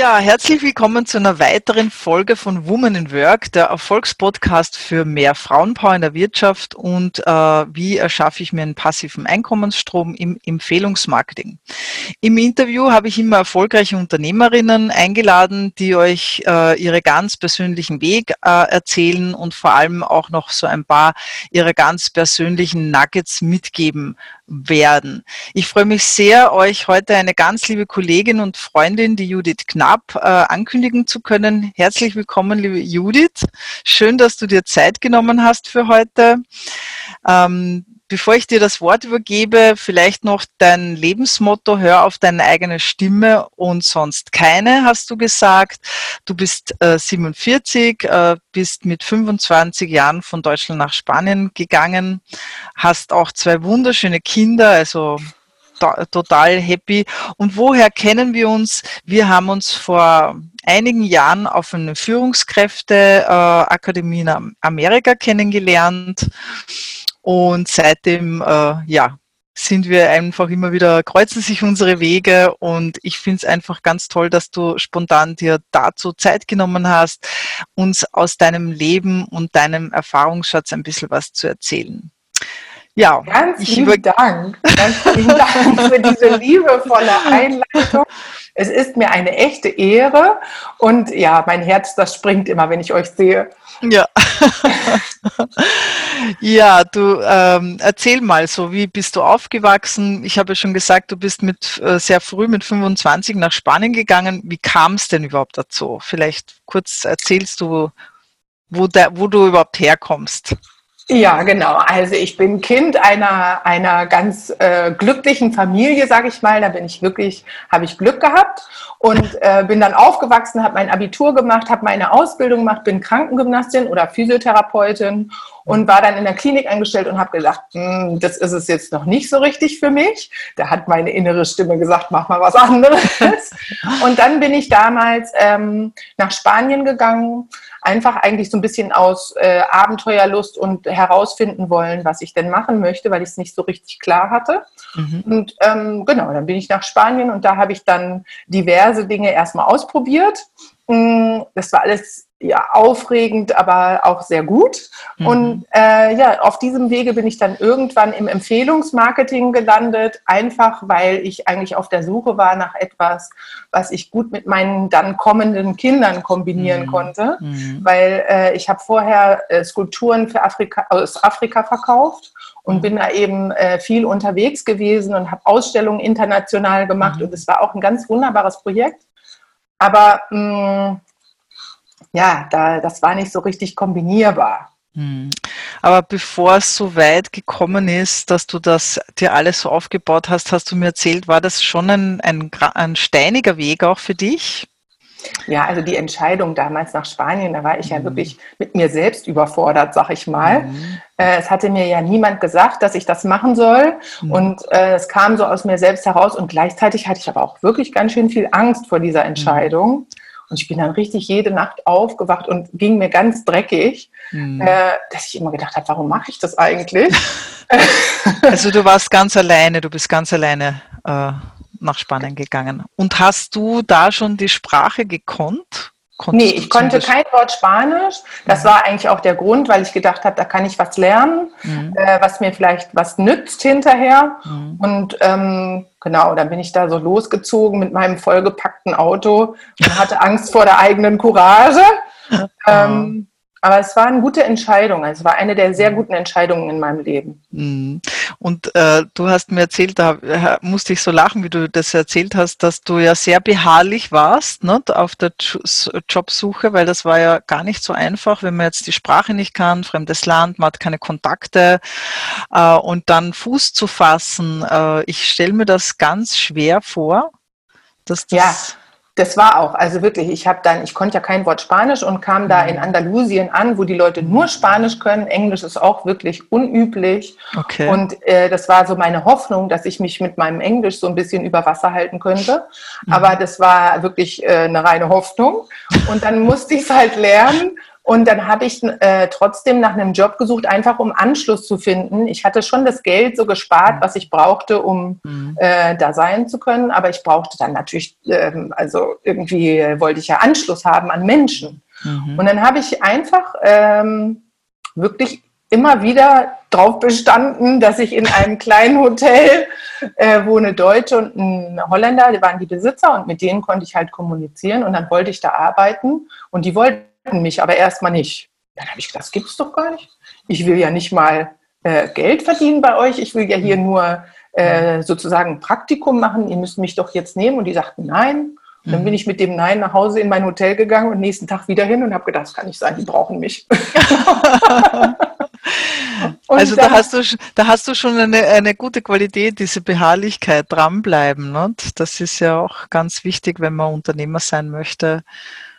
Ja, herzlich willkommen zu einer weiteren Folge von Women in Work, der Erfolgspodcast für mehr Frauenpower in der Wirtschaft und äh, wie erschaffe ich mir einen passiven Einkommensstrom im Empfehlungsmarketing. Im Interview habe ich immer erfolgreiche Unternehmerinnen eingeladen, die euch äh, ihre ganz persönlichen Weg äh, erzählen und vor allem auch noch so ein paar ihrer ganz persönlichen Nuggets mitgeben werden. Ich freue mich sehr, euch heute eine ganz liebe Kollegin und Freundin, die Judith Knapp, äh, ankündigen zu können. Herzlich willkommen, liebe Judith. Schön, dass du dir Zeit genommen hast für heute. Ähm, bevor ich dir das Wort übergebe, vielleicht noch dein Lebensmotto, hör auf deine eigene Stimme und sonst keine, hast du gesagt. Du bist äh, 47, äh, bist mit 25 Jahren von Deutschland nach Spanien gegangen, hast auch zwei wunderschöne Kinder, also total happy. Und woher kennen wir uns? Wir haben uns vor einigen Jahren auf eine Führungskräfteakademie äh, in Amerika kennengelernt und seitdem, äh, ja, sind wir einfach immer wieder, kreuzen sich unsere Wege und ich finde es einfach ganz toll, dass du spontan dir dazu Zeit genommen hast, uns aus deinem Leben und deinem Erfahrungsschatz ein bisschen was zu erzählen. Ja, ganz ich lieben Dank. Ganz vielen Dank für diese liebevolle Einleitung. Es ist mir eine echte Ehre und ja, mein Herz, das springt immer, wenn ich euch sehe. Ja. ja, du ähm, erzähl mal so, wie bist du aufgewachsen? Ich habe ja schon gesagt, du bist mit äh, sehr früh mit 25 nach Spanien gegangen. Wie kam es denn überhaupt dazu? Vielleicht kurz erzählst du, wo, der, wo du überhaupt herkommst. Ja, genau. Also ich bin Kind einer, einer ganz äh, glücklichen Familie, sage ich mal. Da bin ich wirklich, habe ich Glück gehabt und äh, bin dann aufgewachsen, habe mein Abitur gemacht, habe meine Ausbildung gemacht, bin Krankengymnastin oder Physiotherapeutin und war dann in der Klinik angestellt und habe gesagt, hm, das ist es jetzt noch nicht so richtig für mich. Da hat meine innere Stimme gesagt, mach mal was anderes. und dann bin ich damals ähm, nach Spanien gegangen einfach eigentlich so ein bisschen aus äh, Abenteuerlust und herausfinden wollen, was ich denn machen möchte, weil ich es nicht so richtig klar hatte. Mhm. Und ähm, genau, dann bin ich nach Spanien und da habe ich dann diverse Dinge erstmal ausprobiert. Mm, das war alles ja, aufregend, aber auch sehr gut. Mhm. Und äh, ja, auf diesem Wege bin ich dann irgendwann im Empfehlungsmarketing gelandet, einfach weil ich eigentlich auf der Suche war nach etwas, was ich gut mit meinen dann kommenden Kindern kombinieren mhm. konnte, mhm. weil äh, ich habe vorher äh, Skulpturen für Afrika, aus Afrika verkauft und mhm. bin da eben äh, viel unterwegs gewesen und habe Ausstellungen international gemacht mhm. und es war auch ein ganz wunderbares Projekt. Aber mh, mm, ja, da, das war nicht so richtig kombinierbar. Hm. Aber bevor es so weit gekommen ist, dass du das dir alles so aufgebaut hast, hast du mir erzählt, war das schon ein, ein, ein steiniger Weg auch für dich? Ja, also die Entscheidung damals nach Spanien, da war ich ja mhm. wirklich mit mir selbst überfordert, sag ich mal. Mhm. Äh, es hatte mir ja niemand gesagt, dass ich das machen soll. Mhm. Und äh, es kam so aus mir selbst heraus. Und gleichzeitig hatte ich aber auch wirklich ganz schön viel Angst vor dieser mhm. Entscheidung. Und ich bin dann richtig jede Nacht aufgewacht und ging mir ganz dreckig, mhm. äh, dass ich immer gedacht habe, warum mache ich das eigentlich? also du warst ganz alleine, du bist ganz alleine äh, nach Spanien gegangen. Und hast du da schon die Sprache gekonnt? Nee, ich konnte kein Wort Spanisch. Das mhm. war eigentlich auch der Grund, weil ich gedacht habe, da kann ich was lernen, mhm. äh, was mir vielleicht was nützt hinterher. Mhm. Und ähm, genau, dann bin ich da so losgezogen mit meinem vollgepackten Auto und hatte Angst vor der eigenen Courage. ähm, aber es war eine gute Entscheidung. Es war eine der sehr mhm. guten Entscheidungen in meinem Leben. Mhm. Und äh, du hast mir erzählt, da äh, musste ich so lachen, wie du das erzählt hast, dass du ja sehr beharrlich warst ne, auf der Jobsuche, weil das war ja gar nicht so einfach, wenn man jetzt die Sprache nicht kann, fremdes Land, man hat keine Kontakte äh, und dann Fuß zu fassen. Äh, ich stelle mir das ganz schwer vor. Dass das ja das war auch, also wirklich, ich habe dann, ich konnte ja kein Wort Spanisch und kam da in mhm. Andalusien an, wo die Leute nur Spanisch können. Englisch ist auch wirklich unüblich. Okay. Und äh, das war so meine Hoffnung, dass ich mich mit meinem Englisch so ein bisschen über Wasser halten könnte. Mhm. Aber das war wirklich äh, eine reine Hoffnung. Und dann musste ich es halt lernen. Und dann habe ich äh, trotzdem nach einem Job gesucht, einfach um Anschluss zu finden. Ich hatte schon das Geld so gespart, was ich brauchte, um mhm. äh, da sein zu können. Aber ich brauchte dann natürlich, ähm, also irgendwie wollte ich ja Anschluss haben an Menschen. Mhm. Und dann habe ich einfach ähm, wirklich immer wieder darauf bestanden, dass ich in einem kleinen Hotel, äh, wo eine Deutsche und ein Holländer, die waren die Besitzer und mit denen konnte ich halt kommunizieren und dann wollte ich da arbeiten und die wollten mich aber erstmal nicht. Dann habe ich gedacht, das gibt es doch gar nicht. Ich will ja nicht mal äh, Geld verdienen bei euch, ich will ja hier nur äh, sozusagen ein Praktikum machen, ihr müsst mich doch jetzt nehmen und die sagten nein. Und dann bin mhm. ich mit dem Nein nach Hause in mein Hotel gegangen und nächsten Tag wieder hin und habe gedacht, das kann nicht sein, die brauchen mich. also da hast, du, da hast du schon eine, eine gute Qualität, diese Beharrlichkeit, dranbleiben. Ne? Das ist ja auch ganz wichtig, wenn man Unternehmer sein möchte.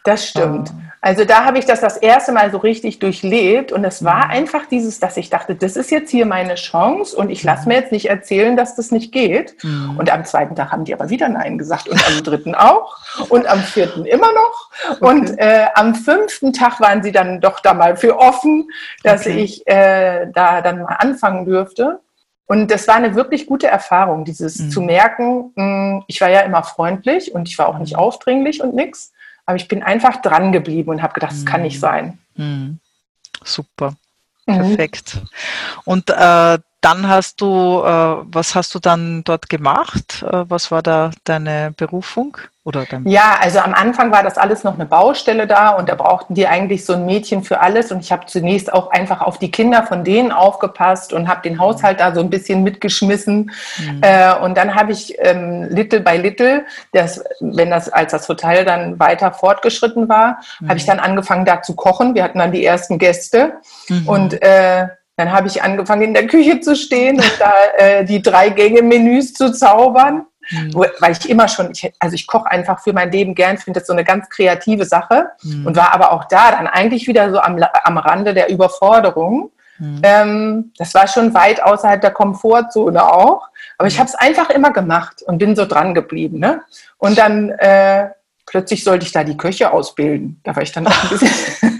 Das stimmt. Also da habe ich das das erste Mal so richtig durchlebt und es war mhm. einfach dieses, dass ich dachte, das ist jetzt hier meine Chance und ich lasse mir jetzt nicht erzählen, dass das nicht geht. Mhm. Und am zweiten Tag haben die aber wieder Nein gesagt und am dritten auch und am vierten immer noch. Okay. Und äh, am fünften Tag waren sie dann doch da mal für offen, dass okay. ich äh, da dann mal anfangen dürfte. Und das war eine wirklich gute Erfahrung, dieses mhm. zu merken, mh, hm, ich war ja immer freundlich und ich war auch nicht mhm. aufdringlich und nichts. Aber ich bin einfach dran geblieben und habe gedacht, das kann nicht mhm. sein. Mhm. Super. Mhm. Perfekt. Und äh, dann hast du, äh, was hast du dann dort gemacht? Äh, was war da deine Berufung? Oder dein ja, also am Anfang war das alles noch eine Baustelle da und da brauchten die eigentlich so ein Mädchen für alles. Und ich habe zunächst auch einfach auf die Kinder von denen aufgepasst und habe den Haushalt da so ein bisschen mitgeschmissen. Mhm. Äh, und dann habe ich ähm, Little by Little, das, wenn das als das Hotel dann weiter fortgeschritten war, mhm. habe ich dann angefangen da zu kochen. Wir hatten dann die ersten Gäste mhm. und äh, dann habe ich angefangen, in der Küche zu stehen und da äh, die drei Gänge-Menüs zu zaubern. Mhm. Weil ich immer schon, ich, also ich koche einfach für mein Leben gern, finde das so eine ganz kreative Sache mhm. und war aber auch da dann eigentlich wieder so am, am Rande der Überforderung. Mhm. Ähm, das war schon weit außerhalb der Komfortzone auch, aber ich mhm. habe es einfach immer gemacht und bin so dran geblieben. Ne? Und dann äh, plötzlich sollte ich da die Köche ausbilden. Da war ich dann auch ein bisschen.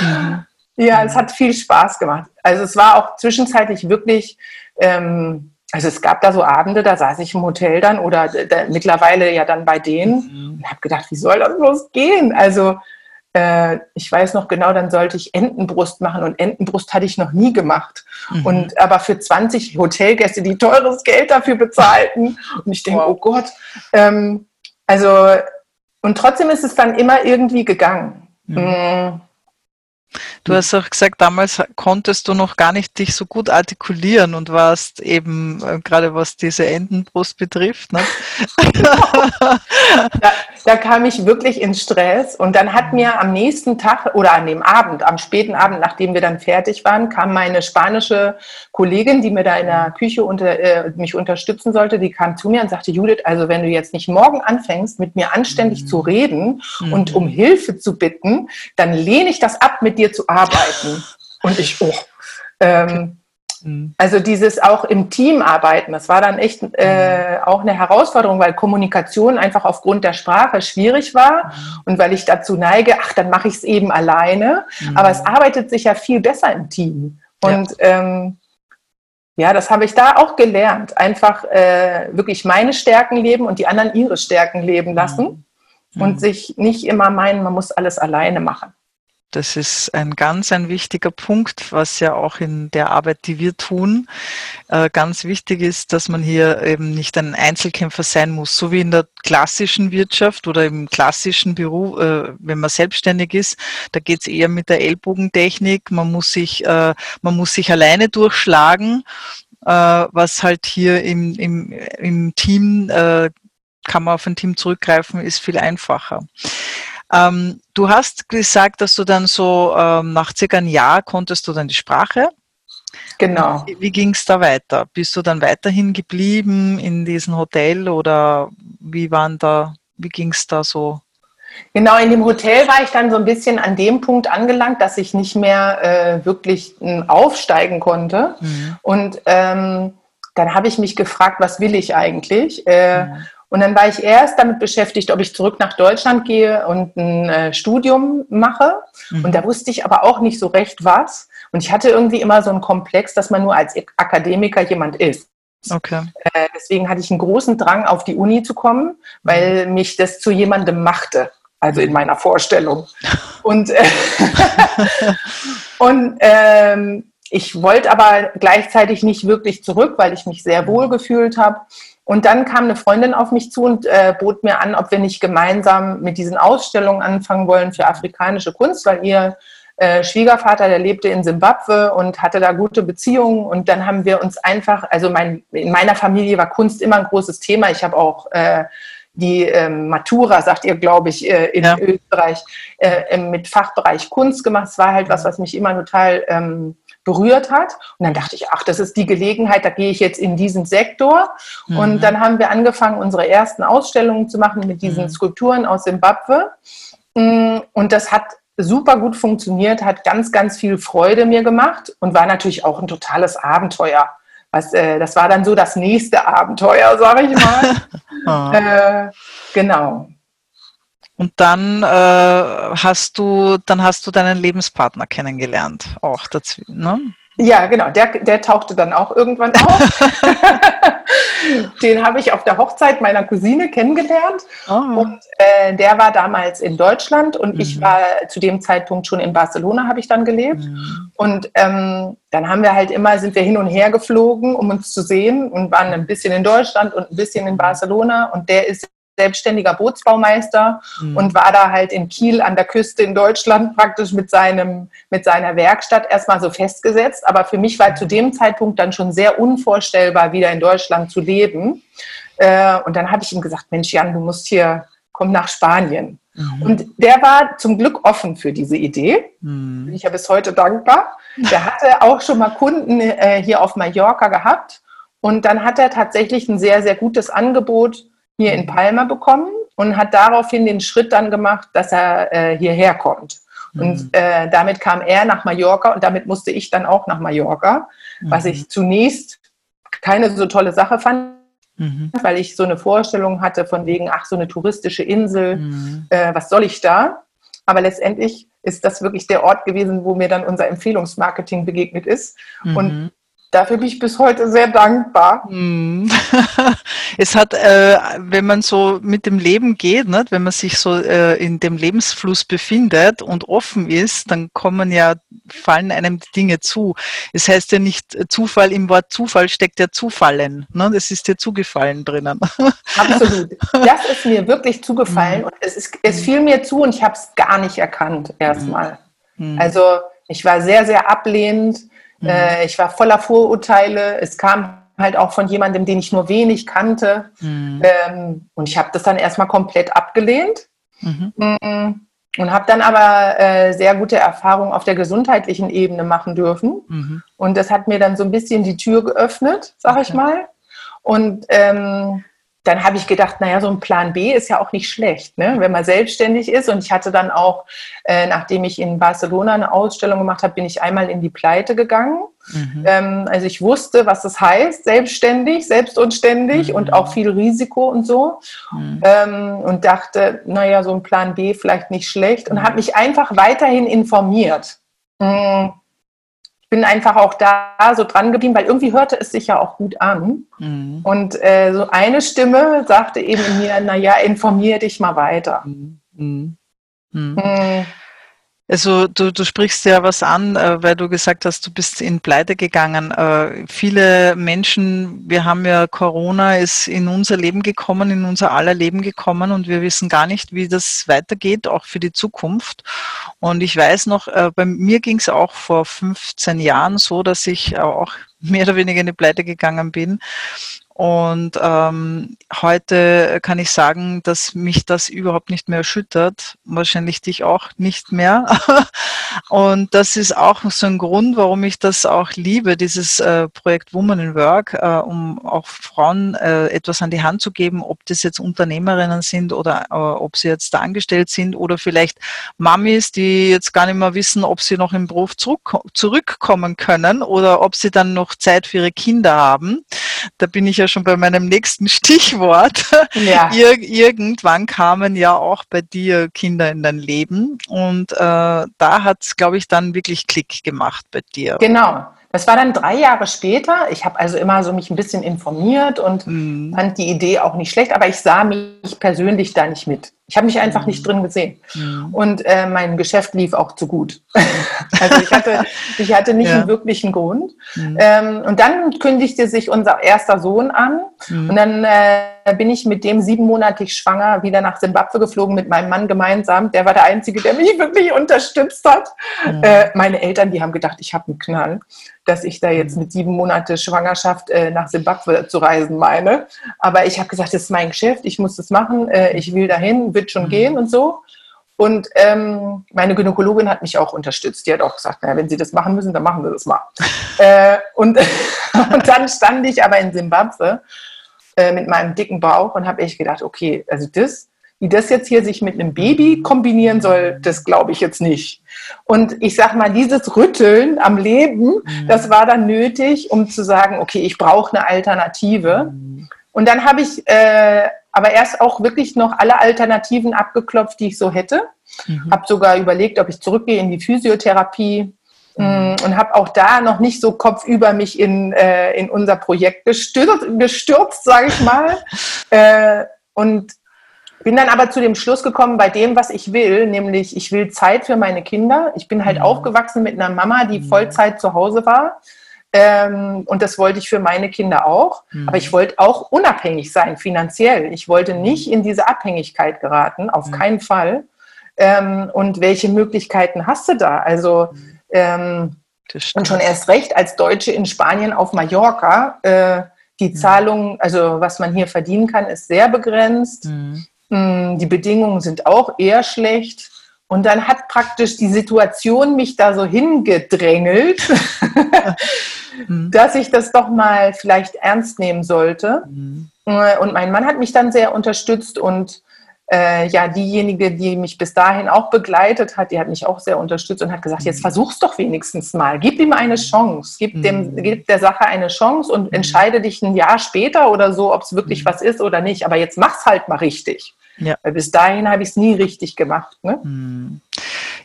Mhm. Ja, es hat viel Spaß gemacht. Also es war auch zwischenzeitlich wirklich, ähm, also es gab da so Abende, da saß ich im Hotel dann oder da, mittlerweile ja dann bei denen mhm. und habe gedacht, wie soll das bloß gehen? Also äh, ich weiß noch genau, dann sollte ich Entenbrust machen und Entenbrust hatte ich noch nie gemacht. Mhm. Und aber für 20 Hotelgäste, die teures Geld dafür bezahlten. Und ich denke, wow. oh Gott. Ähm, also, und trotzdem ist es dann immer irgendwie gegangen. Mhm. Mm. Du hast auch gesagt, damals konntest du noch gar nicht dich so gut artikulieren und warst eben, äh, gerade was diese Endenbrust betrifft. Ne? da, da, kam ich wirklich in Stress und dann hat mir am nächsten Tag oder an dem Abend, am späten Abend, nachdem wir dann fertig waren, kam meine spanische Kollegin, die mir da in der Küche unter, äh, mich unterstützen sollte, die kam zu mir und sagte, Judith, also wenn du jetzt nicht morgen anfängst, mit mir anständig mhm. zu reden mhm. und um Hilfe zu bitten, dann lehne ich das ab, mit dir zu arbeiten. Und ich, oh. Ähm, mhm. also dieses auch im Team arbeiten, das war dann echt äh, mhm. auch eine Herausforderung, weil Kommunikation einfach aufgrund der Sprache schwierig war mhm. und weil ich dazu neige, ach, dann mache ich es eben alleine. Aber es arbeitet sich ja viel besser im Team. Und ja. ähm, ja, das habe ich da auch gelernt. Einfach äh, wirklich meine Stärken leben und die anderen ihre Stärken leben lassen mhm. und sich nicht immer meinen, man muss alles alleine machen. Das ist ein ganz ein wichtiger Punkt, was ja auch in der Arbeit, die wir tun, äh, ganz wichtig ist, dass man hier eben nicht ein Einzelkämpfer sein muss, so wie in der klassischen Wirtschaft oder im klassischen Beruf, äh, wenn man selbstständig ist, da geht es eher mit der Ellbogentechnik. Man muss sich, äh, man muss sich alleine durchschlagen, was halt hier im, im, im Team kann man auf ein Team zurückgreifen, ist viel einfacher. Ähm, du hast gesagt, dass du dann so ähm, nach circa ein Jahr konntest du dann die Sprache. Genau. Wie, wie ging es da weiter? Bist du dann weiterhin geblieben in diesem Hotel oder wie waren da, wie ging es da so? Genau, in dem Hotel war ich dann so ein bisschen an dem Punkt angelangt, dass ich nicht mehr äh, wirklich äh, aufsteigen konnte. Mhm. Und ähm, dann habe ich mich gefragt, was will ich eigentlich? Äh, mhm. Und dann war ich erst damit beschäftigt, ob ich zurück nach Deutschland gehe und ein äh, Studium mache. Mhm. Und da wusste ich aber auch nicht so recht was. Und ich hatte irgendwie immer so einen Komplex, dass man nur als Akademiker jemand ist. Okay. Äh, deswegen hatte ich einen großen Drang, auf die Uni zu kommen, weil mhm. mich das zu jemandem machte. Also in meiner Vorstellung. Und, äh, und ähm, ich wollte aber gleichzeitig nicht wirklich zurück, weil ich mich sehr wohl gefühlt habe. Und dann kam eine Freundin auf mich zu und äh, bot mir an, ob wir nicht gemeinsam mit diesen Ausstellungen anfangen wollen für afrikanische Kunst, weil ihr äh, Schwiegervater, der lebte in Simbabwe und hatte da gute Beziehungen. Und dann haben wir uns einfach, also mein, in meiner Familie war Kunst immer ein großes Thema. Ich habe auch äh, die ähm, Matura, sagt ihr, glaube ich, äh, in ja. Österreich, äh, mit Fachbereich Kunst gemacht. Es war halt was, was mich immer total ähm, berührt hat. Und dann dachte ich, ach, das ist die Gelegenheit, da gehe ich jetzt in diesen Sektor. Mhm. Und dann haben wir angefangen, unsere ersten Ausstellungen zu machen mit diesen mhm. Skulpturen aus Simbabwe. Mm, und das hat super gut funktioniert, hat ganz, ganz viel Freude mir gemacht und war natürlich auch ein totales Abenteuer. Was, äh, das war dann so das nächste Abenteuer, sage ich mal. oh. äh, genau. Und dann äh, hast du, dann hast du deinen Lebenspartner kennengelernt, auch dazu, ne? Ja, genau. Der, der tauchte dann auch irgendwann auf. Den habe ich auf der Hochzeit meiner Cousine kennengelernt. Oh. Und äh, der war damals in Deutschland und mhm. ich war zu dem Zeitpunkt schon in Barcelona, habe ich dann gelebt. Mhm. Und ähm, dann haben wir halt immer, sind wir hin und her geflogen, um uns zu sehen und waren ein bisschen in Deutschland und ein bisschen in Barcelona. Und der ist selbstständiger Bootsbaumeister mhm. und war da halt in Kiel an der Küste in Deutschland praktisch mit, seinem, mit seiner Werkstatt erstmal so festgesetzt. Aber für mich war zu dem Zeitpunkt dann schon sehr unvorstellbar, wieder in Deutschland zu leben. Äh, und dann habe ich ihm gesagt, Mensch Jan, du musst hier, komm nach Spanien. Mhm. Und der war zum Glück offen für diese Idee. Mhm. Bin ich ja bis heute dankbar. Der hatte auch schon mal Kunden äh, hier auf Mallorca gehabt. Und dann hat er tatsächlich ein sehr, sehr gutes Angebot hier in Palma bekommen und hat daraufhin den Schritt dann gemacht, dass er äh, hierher kommt. Mhm. Und äh, damit kam er nach Mallorca und damit musste ich dann auch nach Mallorca, mhm. was ich zunächst keine so tolle Sache fand, mhm. weil ich so eine Vorstellung hatte von wegen, ach, so eine touristische Insel, mhm. äh, was soll ich da? Aber letztendlich ist das wirklich der Ort gewesen, wo mir dann unser Empfehlungsmarketing begegnet ist. Und mhm. Dafür bin ich bis heute sehr dankbar. Hm. Es hat, äh, wenn man so mit dem Leben geht, ne, wenn man sich so äh, in dem Lebensfluss befindet und offen ist, dann kommen ja, fallen einem die Dinge zu. Es heißt ja nicht Zufall, im Wort Zufall steckt ja Zufallen. Ne? Das ist dir zugefallen drinnen. Absolut. Das ist mir wirklich zugefallen mhm. und es, ist, es fiel mir zu und ich habe es gar nicht erkannt erstmal. Mhm. Also ich war sehr, sehr ablehnend Mhm. Äh, ich war voller Vorurteile. Es kam halt auch von jemandem, den ich nur wenig kannte. Mhm. Ähm, und ich habe das dann erstmal komplett abgelehnt. Mhm. Und habe dann aber äh, sehr gute Erfahrungen auf der gesundheitlichen Ebene machen dürfen. Mhm. Und das hat mir dann so ein bisschen die Tür geöffnet, sag okay. ich mal. Und ähm, dann habe ich gedacht, naja, so ein Plan B ist ja auch nicht schlecht, ne? wenn man selbstständig ist. Und ich hatte dann auch, äh, nachdem ich in Barcelona eine Ausstellung gemacht habe, bin ich einmal in die Pleite gegangen. Mhm. Ähm, also ich wusste, was das heißt, selbstständig, selbstunständig mhm. und auch viel Risiko und so. Mhm. Ähm, und dachte, naja, so ein Plan B vielleicht nicht schlecht. Und mhm. habe mich einfach weiterhin informiert. Mhm bin einfach auch da so dran geblieben, weil irgendwie hörte es sich ja auch gut an. Mhm. Und äh, so eine Stimme sagte eben in mir, naja, informier dich mal weiter. Mhm. Mhm. Also du, du sprichst ja was an, äh, weil du gesagt hast, du bist in Pleite gegangen. Äh, viele Menschen, wir haben ja Corona, ist in unser Leben gekommen, in unser aller Leben gekommen und wir wissen gar nicht, wie das weitergeht, auch für die Zukunft. Und ich weiß noch, äh, bei mir ging es auch vor 15 Jahren so, dass ich auch mehr oder weniger in die Pleite gegangen bin. Und ähm, heute kann ich sagen, dass mich das überhaupt nicht mehr erschüttert. Wahrscheinlich dich auch nicht mehr. und das ist auch so ein Grund, warum ich das auch liebe, dieses äh, Projekt Woman in Work, äh, um auch Frauen äh, etwas an die Hand zu geben, ob das jetzt Unternehmerinnen sind oder äh, ob sie jetzt da angestellt sind oder vielleicht Mamis, die jetzt gar nicht mehr wissen, ob sie noch im Beruf zurück, zurückkommen können oder ob sie dann noch Zeit für ihre Kinder haben da bin ich ja schon bei meinem nächsten Stichwort. Ja. Ir irgendwann kamen ja auch bei dir Kinder in dein Leben und äh, da hat es, glaube ich, dann wirklich Klick gemacht bei dir. Genau. Das war dann drei Jahre später. Ich habe also immer so mich ein bisschen informiert und mhm. fand die Idee auch nicht schlecht, aber ich sah mich persönlich da nicht mit. Ich habe mich einfach mhm. nicht drin gesehen. Mhm. Und äh, mein Geschäft lief auch zu gut. also ich hatte, ich hatte nicht ja. einen wirklichen Grund. Mhm. Ähm, und dann kündigte sich unser erster Sohn an. Mhm. Und dann äh, bin ich mit dem siebenmonatig schwanger wieder nach Simbabwe geflogen mit meinem Mann gemeinsam. Der war der Einzige, der mich wirklich unterstützt hat. Mhm. Äh, meine Eltern, die haben gedacht, ich habe einen Knall dass ich da jetzt mit sieben Monate Schwangerschaft äh, nach Simbabwe zu reisen meine. Aber ich habe gesagt, das ist mein Geschäft, ich muss das machen, äh, ich will dahin, wird schon mhm. gehen und so. Und ähm, meine Gynäkologin hat mich auch unterstützt. Die hat auch gesagt, naja, wenn Sie das machen müssen, dann machen wir das mal. äh, und, und dann stand ich aber in Simbabwe äh, mit meinem dicken Bauch und habe echt gedacht, okay, also das wie das jetzt hier sich mit einem Baby kombinieren soll, das glaube ich jetzt nicht. Und ich sage mal, dieses Rütteln am Leben, mhm. das war dann nötig, um zu sagen, okay, ich brauche eine Alternative. Mhm. Und dann habe ich äh, aber erst auch wirklich noch alle Alternativen abgeklopft, die ich so hätte. Mhm. Habe sogar überlegt, ob ich zurückgehe in die Physiotherapie mhm. Mm, und habe auch da noch nicht so kopfüber mich in, äh, in unser Projekt gestürzt, gestürzt sage ich mal. äh, und bin dann aber zu dem Schluss gekommen, bei dem, was ich will, nämlich ich will Zeit für meine Kinder. Ich bin halt mhm. aufgewachsen mit einer Mama, die mhm. Vollzeit zu Hause war. Ähm, und das wollte ich für meine Kinder auch. Mhm. Aber ich wollte auch unabhängig sein, finanziell. Ich wollte mhm. nicht in diese Abhängigkeit geraten, auf mhm. keinen Fall. Ähm, und welche Möglichkeiten hast du da? Also, mhm. ähm, und schon erst recht als Deutsche in Spanien auf Mallorca. Äh, die Zahlung, also was man hier verdienen kann, ist sehr begrenzt. Mhm. Hm, die Bedingungen sind auch eher schlecht. Und dann hat praktisch die Situation mich da so hingedrängelt, mhm. dass ich das doch mal vielleicht ernst nehmen sollte. Mhm. Und mein Mann hat mich dann sehr unterstützt und äh, ja, diejenige, die mich bis dahin auch begleitet hat, die hat mich auch sehr unterstützt und hat gesagt, jetzt mhm. versuch's doch wenigstens mal, gib ihm eine Chance, gib, dem, mhm. gib der Sache eine Chance und entscheide dich ein Jahr später oder so, ob es wirklich was ist oder nicht. Aber jetzt mach's halt mal richtig. Ja. Weil bis dahin habe ich es nie richtig gemacht. Ne? Hm.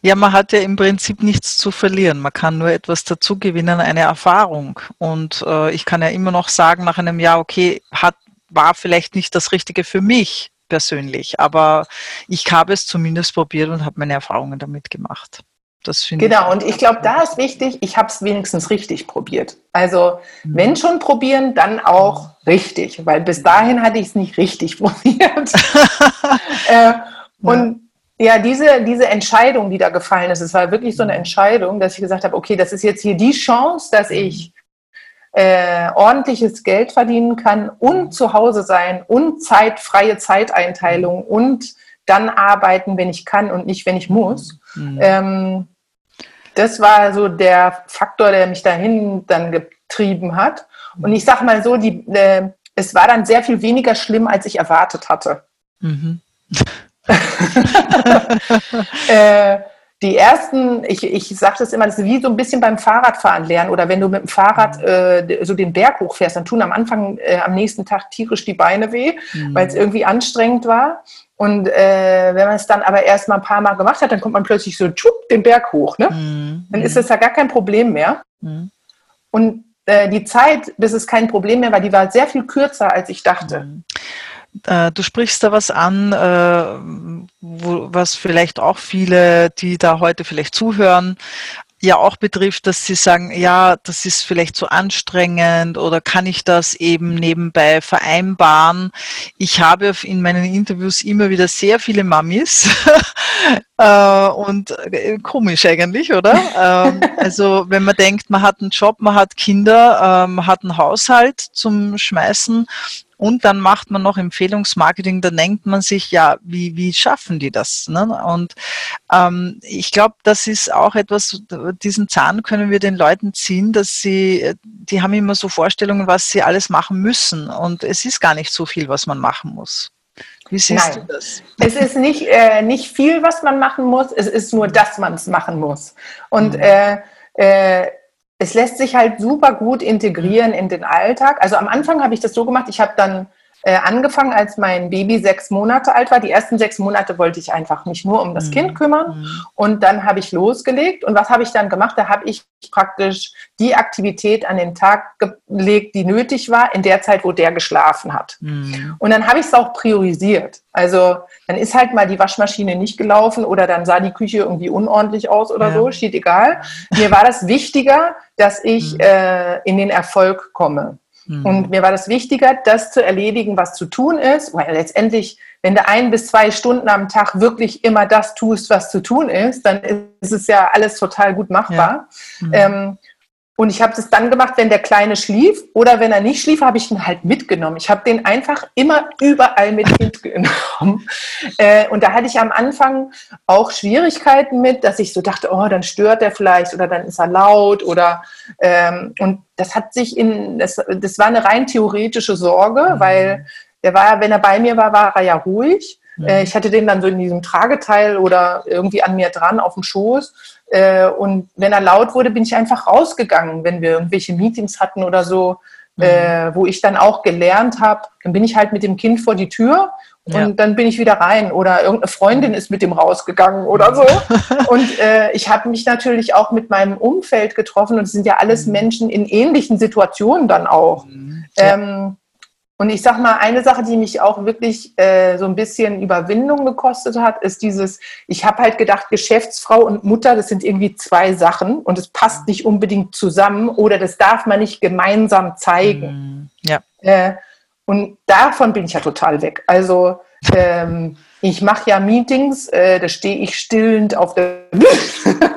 Ja, man hat ja im Prinzip nichts zu verlieren. Man kann nur etwas dazu gewinnen, eine Erfahrung. Und äh, ich kann ja immer noch sagen, nach einem Jahr, okay, hat, war vielleicht nicht das Richtige für mich persönlich, aber ich habe es zumindest probiert und habe meine Erfahrungen damit gemacht. Das genau, ich und ich glaube, da ist wichtig, ich habe es wenigstens richtig probiert. Also mhm. wenn schon probieren, dann auch richtig, weil bis dahin hatte ich es nicht richtig probiert. äh, und ja, diese, diese Entscheidung, die da gefallen ist, es war wirklich so eine mhm. Entscheidung, dass ich gesagt habe, okay, das ist jetzt hier die Chance, dass mhm. ich äh, ordentliches Geld verdienen kann und zu Hause sein und Zeit, freie Zeiteinteilung und dann arbeiten, wenn ich kann und nicht, wenn ich muss. Mhm. Ähm, das war so der Faktor, der mich dahin dann getrieben hat. Und ich sage mal so, die, äh, es war dann sehr viel weniger schlimm, als ich erwartet hatte. Mhm. äh, die ersten, ich, ich sage das immer, das ist wie so ein bisschen beim Fahrradfahren lernen oder wenn du mit dem Fahrrad mhm. äh, so den Berg hochfährst, dann tun am Anfang, äh, am nächsten Tag tierisch die Beine weh, mhm. weil es irgendwie anstrengend war. Und äh, wenn man es dann aber erst mal ein paar Mal gemacht hat, dann kommt man plötzlich so tschupp, den Berg hoch. Ne? Mhm. Dann ist das ja gar kein Problem mehr. Mhm. Und äh, die Zeit, bis es kein Problem mehr war, die war sehr viel kürzer, als ich dachte. Mhm. Äh, du sprichst da was an, äh, wo, was vielleicht auch viele, die da heute vielleicht zuhören, ja auch betrifft, dass sie sagen, ja, das ist vielleicht zu anstrengend oder kann ich das eben nebenbei vereinbaren? Ich habe in meinen Interviews immer wieder sehr viele Mamis äh, und äh, komisch eigentlich, oder? ähm, also wenn man denkt, man hat einen Job, man hat Kinder, ähm, hat einen Haushalt zum Schmeißen und dann macht man noch Empfehlungsmarketing, da denkt man sich, ja, wie, wie schaffen die das? Ne? Und ähm, ich glaube, das ist auch etwas, diesen Zahn können wir den Leuten ziehen, dass sie, die haben immer so Vorstellungen, was sie alles machen müssen. Und es ist gar nicht so viel, was man machen muss. Wie siehst Nein. du das? Es ist nicht, äh, nicht viel, was man machen muss, es ist nur, dass man es machen muss. Und mhm. äh, äh, es lässt sich halt super gut integrieren in den Alltag. Also am Anfang habe ich das so gemacht, ich habe dann äh, angefangen, als mein Baby sechs Monate alt war. Die ersten sechs Monate wollte ich einfach mich nur um das mhm. Kind kümmern. Mhm. Und dann habe ich losgelegt. Und was habe ich dann gemacht? Da habe ich praktisch die Aktivität an den Tag gelegt, die nötig war, in der Zeit, wo der geschlafen hat. Mhm. Und dann habe ich es auch priorisiert. Also dann ist halt mal die Waschmaschine nicht gelaufen oder dann sah die Küche irgendwie unordentlich aus oder ja. so, steht egal. Mir war das wichtiger, dass ich mhm. äh, in den Erfolg komme. Mhm. Und mir war das wichtiger, das zu erledigen, was zu tun ist, weil letztendlich, wenn du ein bis zwei Stunden am Tag wirklich immer das tust, was zu tun ist, dann ist es ja alles total gut machbar. Ja. Mhm. Ähm, und ich habe das dann gemacht, wenn der Kleine schlief oder wenn er nicht schlief, habe ich ihn halt mitgenommen. Ich habe den einfach immer überall mit mitgenommen. Äh, und da hatte ich am Anfang auch Schwierigkeiten mit, dass ich so dachte, oh, dann stört er vielleicht oder dann ist er laut oder ähm, und das hat sich in, das, das war eine rein theoretische Sorge, mhm. weil der war, wenn er bei mir war, war er ja ruhig. Mhm. Äh, ich hatte den dann so in diesem Trageteil oder irgendwie an mir dran auf dem Schoß äh, und wenn er laut wurde, bin ich einfach rausgegangen, wenn wir irgendwelche Meetings hatten oder so, mhm. äh, wo ich dann auch gelernt habe. Dann bin ich halt mit dem Kind vor die Tür und ja. dann bin ich wieder rein oder irgendeine Freundin ist mit dem rausgegangen oder so. Und äh, ich habe mich natürlich auch mit meinem Umfeld getroffen und es sind ja alles mhm. Menschen in ähnlichen Situationen dann auch. Mhm. Ja. Ähm, und ich sag mal, eine Sache, die mich auch wirklich äh, so ein bisschen Überwindung gekostet hat, ist dieses, ich habe halt gedacht, Geschäftsfrau und Mutter, das sind irgendwie zwei Sachen und es passt nicht unbedingt zusammen oder das darf man nicht gemeinsam zeigen. Mm, ja. Äh, und davon bin ich ja total weg. Also ähm, ich mache ja Meetings, äh, da stehe ich stillend auf der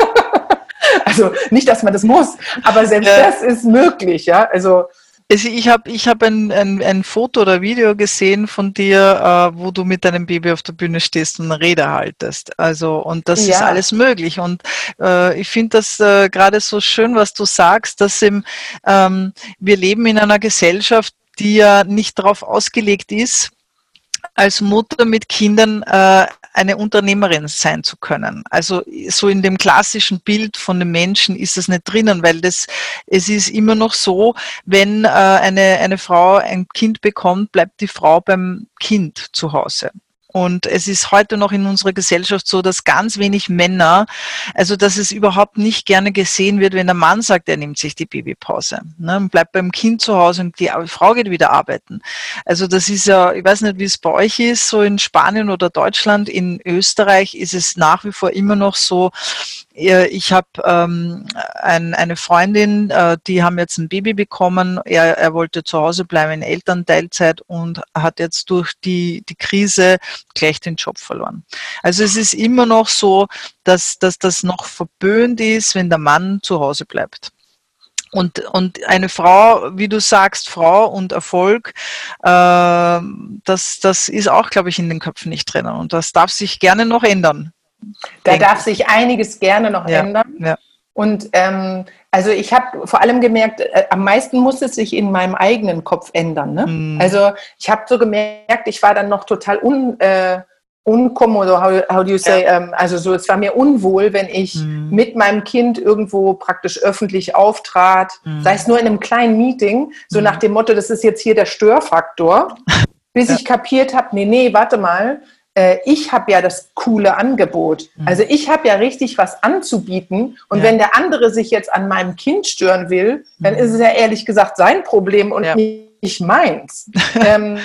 Also nicht, dass man das muss, aber selbst das ist möglich, ja. Also also ich habe ich hab ein, ein, ein Foto oder Video gesehen von dir, äh, wo du mit deinem Baby auf der Bühne stehst und eine Rede haltest. Also und das ja. ist alles möglich. Und äh, ich finde das äh, gerade so schön, was du sagst, dass im, ähm, wir leben in einer Gesellschaft, die ja nicht darauf ausgelegt ist, als Mutter mit Kindern äh, eine Unternehmerin sein zu können. Also so in dem klassischen Bild von dem Menschen ist es nicht drinnen, weil das es ist immer noch so, wenn äh, eine eine Frau ein Kind bekommt, bleibt die Frau beim Kind zu Hause. Und es ist heute noch in unserer Gesellschaft so, dass ganz wenig Männer, also dass es überhaupt nicht gerne gesehen wird, wenn der Mann sagt, er nimmt sich die Babypause, ne, und bleibt beim Kind zu Hause und die Frau geht wieder arbeiten. Also das ist ja, ich weiß nicht, wie es bei euch ist, so in Spanien oder Deutschland, in Österreich ist es nach wie vor immer noch so, ich habe ähm, ein, eine Freundin, äh, die haben jetzt ein Baby bekommen. Er, er wollte zu Hause bleiben in Elternteilzeit und hat jetzt durch die, die Krise gleich den Job verloren. Also es ist immer noch so, dass, dass das noch verböhnt ist, wenn der Mann zu Hause bleibt. Und, und eine Frau, wie du sagst, Frau und Erfolg, äh, das, das ist auch, glaube ich, in den Köpfen nicht drinnen. Und das darf sich gerne noch ändern. Da darf sich einiges gerne noch ja, ändern. Ja. Und ähm, also ich habe vor allem gemerkt, äh, am meisten muss es sich in meinem eigenen Kopf ändern. Ne? Mm. Also ich habe so gemerkt, ich war dann noch total un, äh, unkommodo, how, how do you say, ja. ähm, also so, es war mir unwohl, wenn ich mm. mit meinem Kind irgendwo praktisch öffentlich auftrat, mm. sei es nur in einem kleinen Meeting, so nach dem Motto, das ist jetzt hier der Störfaktor, bis ja. ich kapiert habe, nee, nee, warte mal, äh, ich habe ja das coole Angebot. Mhm. Also ich habe ja richtig was anzubieten. Und ja. wenn der andere sich jetzt an meinem Kind stören will, dann mhm. ist es ja ehrlich gesagt sein Problem und ja. nicht meins. ähm,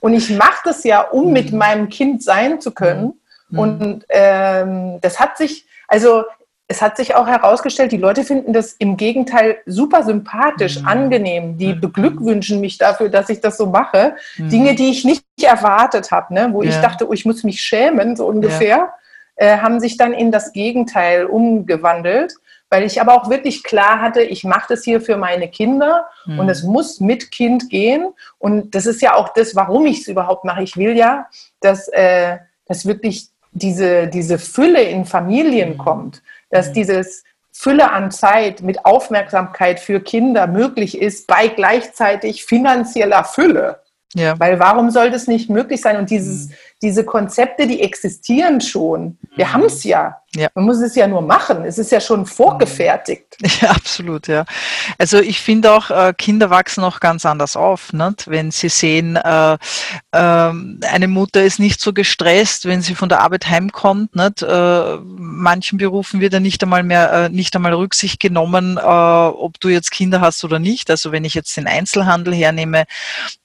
und ich mache das ja, um mhm. mit meinem Kind sein zu können. Mhm. Und ähm, das hat sich, also es hat sich auch herausgestellt, die Leute finden das im Gegenteil super sympathisch, mhm. angenehm. Die mhm. beglückwünschen mich dafür, dass ich das so mache. Mhm. Dinge, die ich nicht erwartet habe, ne? wo ja. ich dachte, oh, ich muss mich schämen, so ungefähr, ja. äh, haben sich dann in das Gegenteil umgewandelt. Weil ich aber auch wirklich klar hatte, ich mache das hier für meine Kinder mhm. und es muss mit Kind gehen. Und das ist ja auch das, warum ich es überhaupt mache. Ich will ja, dass, äh, dass wirklich diese, diese Fülle in Familien mhm. kommt dass mhm. dieses Fülle an Zeit mit Aufmerksamkeit für Kinder möglich ist bei gleichzeitig finanzieller Fülle. Ja. Weil warum soll das nicht möglich sein? Und dieses, mhm. Diese Konzepte, die existieren schon. Wir mhm. haben es ja. Ja. Man muss es ja nur machen. Es ist ja schon vorgefertigt. Ja, absolut, ja. Also ich finde auch, äh, Kinder wachsen auch ganz anders auf, nicht? wenn sie sehen, äh, äh, eine Mutter ist nicht so gestresst, wenn sie von der Arbeit heimkommt. Nicht? Äh, manchen Berufen wird ja nicht einmal mehr, äh, nicht einmal Rücksicht genommen, äh, ob du jetzt Kinder hast oder nicht. Also wenn ich jetzt den Einzelhandel hernehme,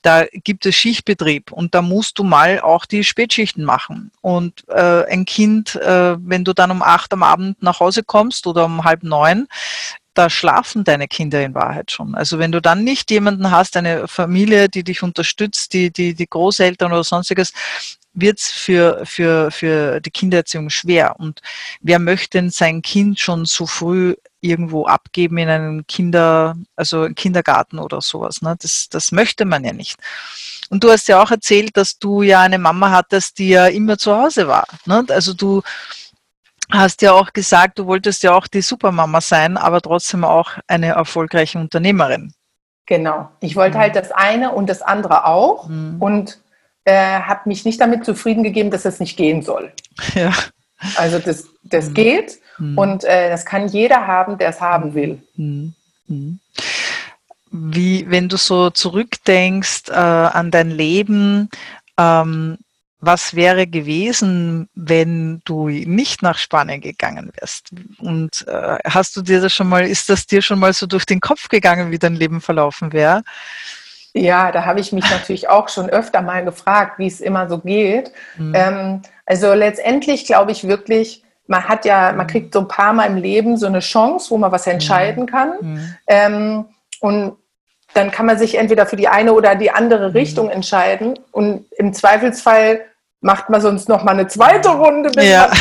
da gibt es Schichtbetrieb und da musst du mal auch die Spätschichten machen. Und ein Kind, wenn du dann um acht am Abend nach Hause kommst oder um halb neun, da schlafen deine Kinder in Wahrheit schon. Also wenn du dann nicht jemanden hast, eine Familie, die dich unterstützt, die, die, die Großeltern oder sonstiges, wird es für, für, für die Kindererziehung schwer. Und wer möchte denn sein Kind schon so früh irgendwo abgeben in einen Kinder, also Kindergarten oder sowas? Ne? Das, das möchte man ja nicht. Und du hast ja auch erzählt, dass du ja eine Mama hattest, die ja immer zu Hause war. Ne? Also du, hast ja auch gesagt, du wolltest ja auch die Supermama sein, aber trotzdem auch eine erfolgreiche Unternehmerin. Genau. Ich wollte mhm. halt das eine und das andere auch mhm. und äh, habe mich nicht damit zufrieden gegeben, dass es nicht gehen soll. Ja. Also das, das mhm. geht mhm. und äh, das kann jeder haben, der es haben will. Wie, wenn du so zurückdenkst äh, an dein Leben, ähm, was wäre gewesen, wenn du nicht nach Spanien gegangen wärst? Und äh, hast du dir das schon mal, ist das dir schon mal so durch den Kopf gegangen, wie dein Leben verlaufen wäre? Ja, da habe ich mich natürlich auch schon öfter mal gefragt, wie es immer so geht. Mhm. Ähm, also letztendlich glaube ich wirklich, man hat ja, man mhm. kriegt so ein paar Mal im Leben so eine Chance, wo man was entscheiden mhm. kann. Mhm. Ähm, und dann kann man sich entweder für die eine oder die andere mhm. Richtung entscheiden. Und im Zweifelsfall macht man sonst noch mal eine zweite Runde, bis ja.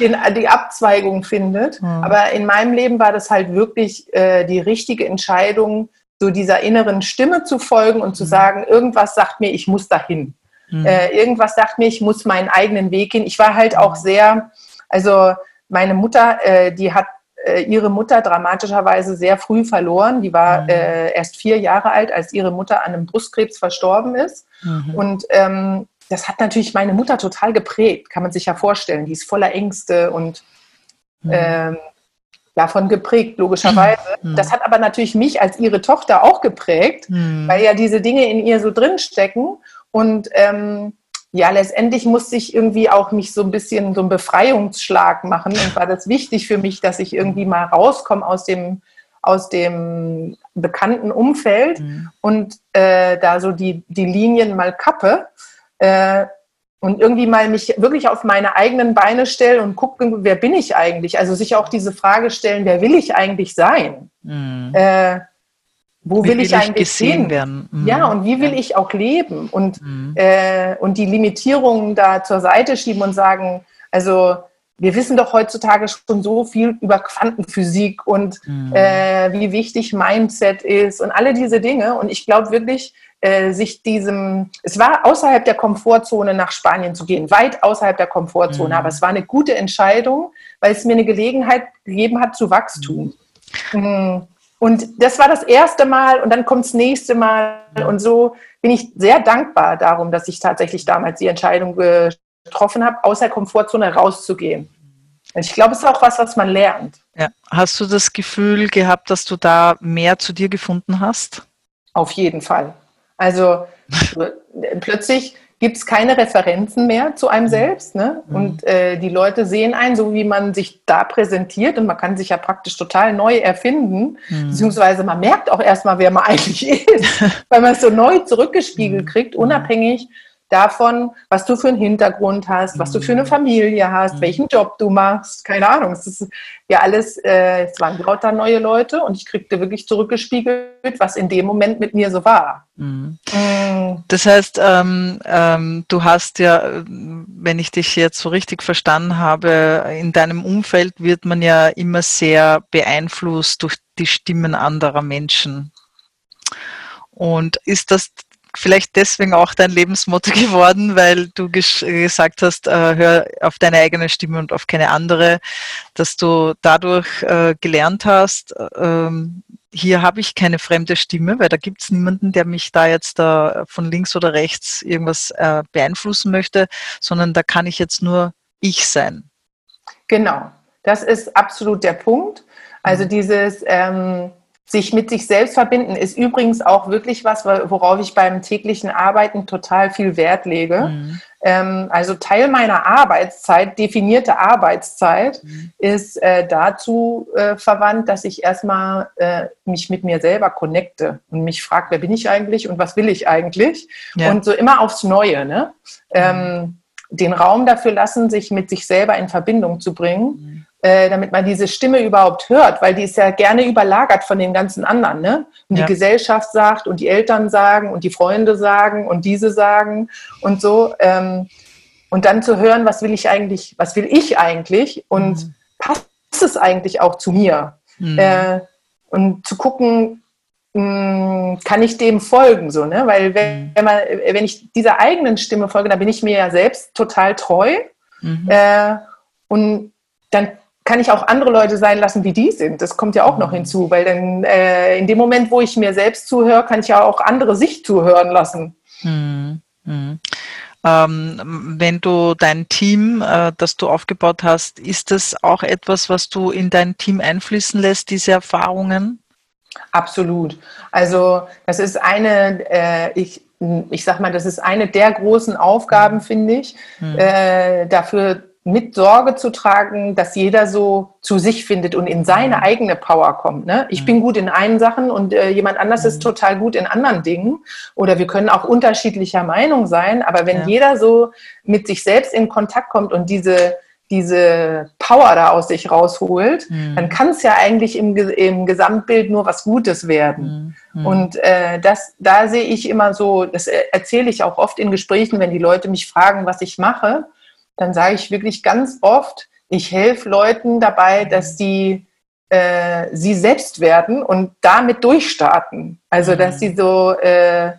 man die Abzweigung findet. Mhm. Aber in meinem Leben war das halt wirklich äh, die richtige Entscheidung, so dieser inneren Stimme zu folgen und zu mhm. sagen, irgendwas sagt mir, ich muss dahin. Mhm. Äh, irgendwas sagt mir, ich muss meinen eigenen Weg gehen. Ich war halt auch sehr, also meine Mutter, äh, die hat äh, ihre Mutter dramatischerweise sehr früh verloren. Die war mhm. äh, erst vier Jahre alt, als ihre Mutter an einem Brustkrebs verstorben ist. Mhm. Und ähm, das hat natürlich meine Mutter total geprägt, kann man sich ja vorstellen. Die ist voller Ängste und mhm. ähm, davon geprägt, logischerweise. Mhm. Das hat aber natürlich mich als ihre Tochter auch geprägt, mhm. weil ja diese Dinge in ihr so drinstecken. Und ähm, ja, letztendlich musste ich irgendwie auch mich so ein bisschen so einen Befreiungsschlag machen und war das wichtig für mich, dass ich irgendwie mal rauskomme aus dem, aus dem bekannten Umfeld mhm. und äh, da so die, die Linien mal kappe äh, und irgendwie mal mich wirklich auf meine eigenen Beine stelle und gucken, wer bin ich eigentlich? Also sich auch diese Frage stellen, wer will ich eigentlich sein? Mhm. Äh, wo will, will, ich eigentlich gesehen hin? werden? Mhm. Ja, und wie will ich auch leben? Und, mhm. äh, und die Limitierungen da zur Seite schieben und sagen, also wir wissen doch heutzutage schon so viel über Quantenphysik und mhm. äh, wie wichtig Mindset ist und alle diese Dinge. Und ich glaube wirklich, äh, sich diesem, es war außerhalb der Komfortzone nach Spanien zu gehen, weit außerhalb der Komfortzone, mhm. aber es war eine gute Entscheidung, weil es mir eine Gelegenheit gegeben hat zu Wachstum. Mhm. Und das war das erste Mal und dann kommt das nächste Mal. Und so bin ich sehr dankbar darum, dass ich tatsächlich damals die Entscheidung getroffen habe, aus der Komfortzone rauszugehen. Und ich glaube, es ist auch was, was man lernt. Ja. Hast du das Gefühl gehabt, dass du da mehr zu dir gefunden hast? Auf jeden Fall. Also plötzlich gibt es keine Referenzen mehr zu einem mhm. selbst. Ne? Mhm. Und äh, die Leute sehen einen, so wie man sich da präsentiert. Und man kann sich ja praktisch total neu erfinden. Mhm. Beziehungsweise man merkt auch erstmal, wer man eigentlich ist, weil man es so neu zurückgespiegelt mhm. kriegt, unabhängig davon, was du für einen Hintergrund hast, was du für eine mhm. Familie hast, mhm. welchen Job du machst, keine Ahnung. Es ist ja alles, äh, es waren lauter neue Leute und ich kriegte wirklich zurückgespiegelt, was in dem Moment mit mir so war. Mhm. Mhm. Das heißt, ähm, ähm, du hast ja, wenn ich dich jetzt so richtig verstanden habe, in deinem Umfeld wird man ja immer sehr beeinflusst durch die Stimmen anderer Menschen. Und ist das vielleicht deswegen auch dein Lebensmotto geworden, weil du gesagt hast, äh, hör auf deine eigene Stimme und auf keine andere, dass du dadurch äh, gelernt hast, ähm, hier habe ich keine fremde Stimme, weil da gibt es niemanden, der mich da jetzt da von links oder rechts irgendwas äh, beeinflussen möchte, sondern da kann ich jetzt nur ich sein. Genau, das ist absolut der Punkt. Also mhm. dieses ähm, sich mit sich selbst verbinden ist übrigens auch wirklich was, worauf ich beim täglichen Arbeiten total viel Wert lege. Mhm. Ähm, also Teil meiner Arbeitszeit, definierte Arbeitszeit, mhm. ist äh, dazu äh, verwandt, dass ich erstmal äh, mich mit mir selber connecte und mich frage, wer bin ich eigentlich und was will ich eigentlich? Ja. Und so immer aufs Neue. Ne? Mhm. Ähm, den Raum dafür lassen, sich mit sich selber in Verbindung zu bringen mhm. Äh, damit man diese Stimme überhaupt hört, weil die ist ja gerne überlagert von den ganzen anderen. Ne? Und ja. die Gesellschaft sagt und die Eltern sagen und die Freunde sagen und diese sagen und so. Ähm, und dann zu hören, was will ich eigentlich, was will ich eigentlich und mhm. passt es eigentlich auch zu mir? Mhm. Äh, und zu gucken, mh, hm, kann ich dem folgen, so, ne? Weil wenn, mhm. wenn, man, wenn ich dieser eigenen Stimme folge, dann bin ich mir ja selbst total treu. Mhm. Äh, und dann kann ich auch andere Leute sein lassen, wie die sind. Das kommt ja auch noch mhm. hinzu, weil dann äh, in dem Moment, wo ich mir selbst zuhöre, kann ich ja auch andere sich zuhören lassen. Hm, hm. Ähm, wenn du dein Team, äh, das du aufgebaut hast, ist das auch etwas, was du in dein Team einfließen lässt, diese Erfahrungen? Absolut. Also das ist eine, äh, ich, ich sag mal, das ist eine der großen Aufgaben, mhm. finde ich, hm. dafür mit Sorge zu tragen, dass jeder so zu sich findet und in seine mhm. eigene Power kommt. Ne? Ich mhm. bin gut in einen Sachen und äh, jemand anders mhm. ist total gut in anderen Dingen. Oder wir können auch unterschiedlicher Meinung sein, aber wenn ja. jeder so mit sich selbst in Kontakt kommt und diese, diese Power da aus sich rausholt, mhm. dann kann es ja eigentlich im, im Gesamtbild nur was Gutes werden. Mhm. mhm. Und äh, das, da sehe ich immer so, das erzähle ich auch oft in Gesprächen, wenn die Leute mich fragen, was ich mache dann sage ich wirklich ganz oft, ich helfe Leuten dabei, dass die äh, sie selbst werden und damit durchstarten. Also mhm. dass sie so äh,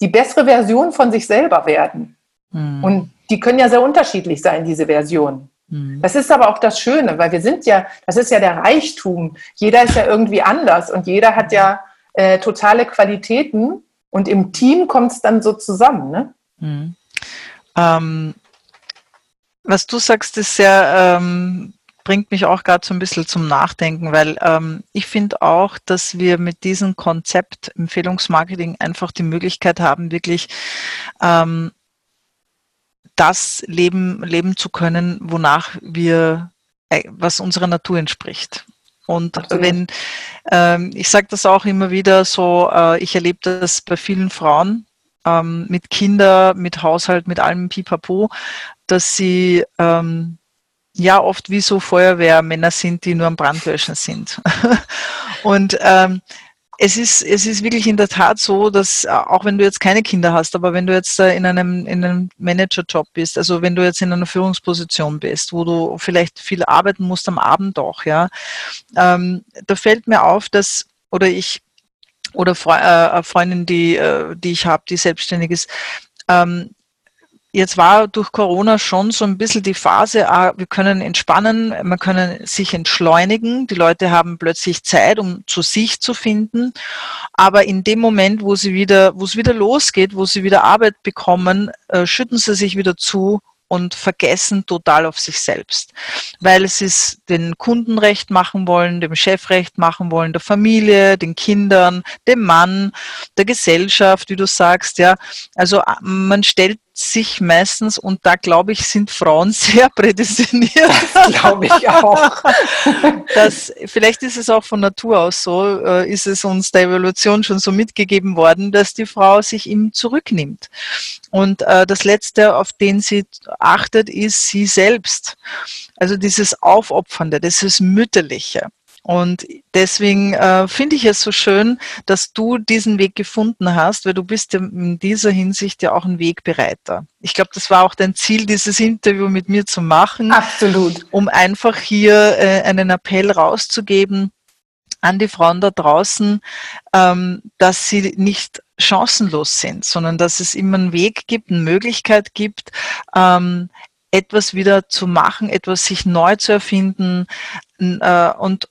die bessere Version von sich selber werden. Mhm. Und die können ja sehr unterschiedlich sein, diese Versionen. Mhm. Das ist aber auch das Schöne, weil wir sind ja, das ist ja der Reichtum. Jeder ist ja irgendwie anders und jeder hat ja äh, totale Qualitäten und im Team kommt es dann so zusammen. Ne? Mhm. Ähm, was du sagst, ist sehr, ähm, bringt mich auch gerade so ein bisschen zum Nachdenken, weil ähm, ich finde auch, dass wir mit diesem Konzept Empfehlungsmarketing einfach die Möglichkeit haben, wirklich ähm, das Leben leben zu können, wonach wir, äh, was unserer Natur entspricht. Und Absolut. wenn, ähm, ich sage das auch immer wieder so, äh, ich erlebe das bei vielen Frauen, ähm, mit Kinder, mit Haushalt, mit allem Pipapo, dass sie ähm, ja oft wie so Feuerwehrmänner sind, die nur am Brandlöschen sind. und ähm, es ist, es ist wirklich in der Tat so, dass äh, auch wenn du jetzt keine Kinder hast, aber wenn du jetzt in einem, in einem Managerjob bist, also wenn du jetzt in einer Führungsposition bist, wo du vielleicht viel arbeiten musst am Abend auch, ja, ähm, da fällt mir auf, dass, oder ich, oder Fre äh, Freundin, die, äh, die ich habe, die selbstständig ist, ähm, Jetzt war durch Corona schon so ein bisschen die Phase, ah, wir können entspannen, man können sich entschleunigen. Die Leute haben plötzlich Zeit, um zu sich zu finden. Aber in dem Moment, wo sie wieder, wo es wieder losgeht, wo sie wieder Arbeit bekommen, äh, schütten sie sich wieder zu und vergessen total auf sich selbst, weil sie es den Kunden recht machen wollen, dem Chef recht machen wollen, der Familie, den Kindern, dem Mann, der Gesellschaft, wie du sagst, ja. Also man stellt sich meistens, und da glaube ich, sind Frauen sehr prädestiniert. Glaube ich auch. das, vielleicht ist es auch von Natur aus so, äh, ist es uns der Evolution schon so mitgegeben worden, dass die Frau sich ihm zurücknimmt. Und äh, das Letzte, auf den sie achtet, ist sie selbst. Also dieses Aufopfernde, dieses Mütterliche. Und deswegen äh, finde ich es so schön, dass du diesen Weg gefunden hast, weil du bist ja in dieser Hinsicht ja auch ein Wegbereiter. Ich glaube, das war auch dein Ziel, dieses Interview mit mir zu machen. Absolut. Um einfach hier äh, einen Appell rauszugeben an die Frauen da draußen, ähm, dass sie nicht chancenlos sind, sondern dass es immer einen Weg gibt, eine Möglichkeit gibt, ähm, etwas wieder zu machen, etwas sich neu zu erfinden äh, und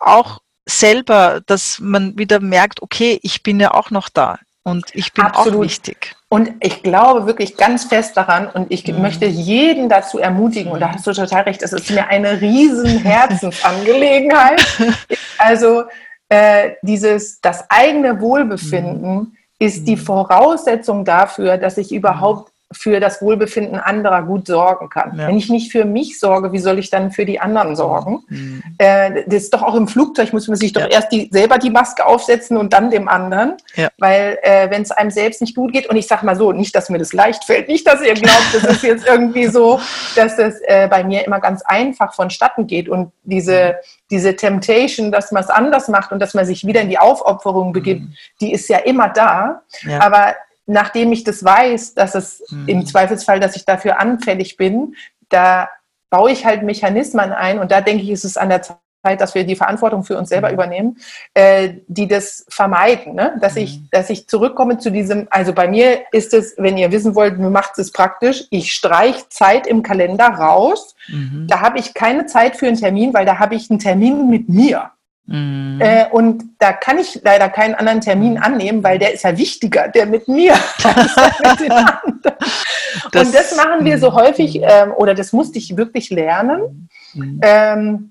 auch selber, dass man wieder merkt, okay, ich bin ja auch noch da und ich bin Absolut. auch wichtig. Und ich glaube wirklich ganz fest daran und ich mhm. möchte jeden dazu ermutigen, und da hast du total recht, das ist mir eine riesen Herzensangelegenheit. also äh, dieses, das eigene Wohlbefinden mhm. ist die mhm. Voraussetzung dafür, dass ich überhaupt für das Wohlbefinden anderer gut sorgen kann. Ja. Wenn ich nicht für mich sorge, wie soll ich dann für die anderen sorgen? Mhm. Äh, das ist doch auch im Flugzeug, muss man sich doch ja. erst die, selber die Maske aufsetzen und dann dem anderen. Ja. Weil äh, wenn es einem selbst nicht gut geht, und ich sage mal so, nicht, dass mir das leicht fällt, nicht, dass ihr glaubt, das ist jetzt irgendwie so, dass es äh, bei mir immer ganz einfach vonstatten geht. Und diese, diese Temptation, dass man es anders macht und dass man sich wieder in die Aufopferung begibt, mhm. die ist ja immer da. Aber nachdem ich das weiß, dass es mhm. im Zweifelsfall, dass ich dafür anfällig bin, da baue ich halt Mechanismen ein und da denke ich, ist es an der Zeit, dass wir die Verantwortung für uns selber mhm. übernehmen, äh, die das vermeiden, ne? dass mhm. ich, dass ich zurückkomme zu diesem. Also bei mir ist es, wenn ihr wissen wollt, mir macht es praktisch. Ich streiche Zeit im Kalender raus. Mhm. Da habe ich keine Zeit für einen Termin, weil da habe ich einen Termin mit mir. Mhm. Äh, und da kann ich leider keinen anderen Termin mhm. annehmen, weil der ist ja wichtiger, der mit mir. mit den das, und das machen wir so mhm. häufig, ähm, oder das musste ich wirklich lernen. Mhm. Ähm,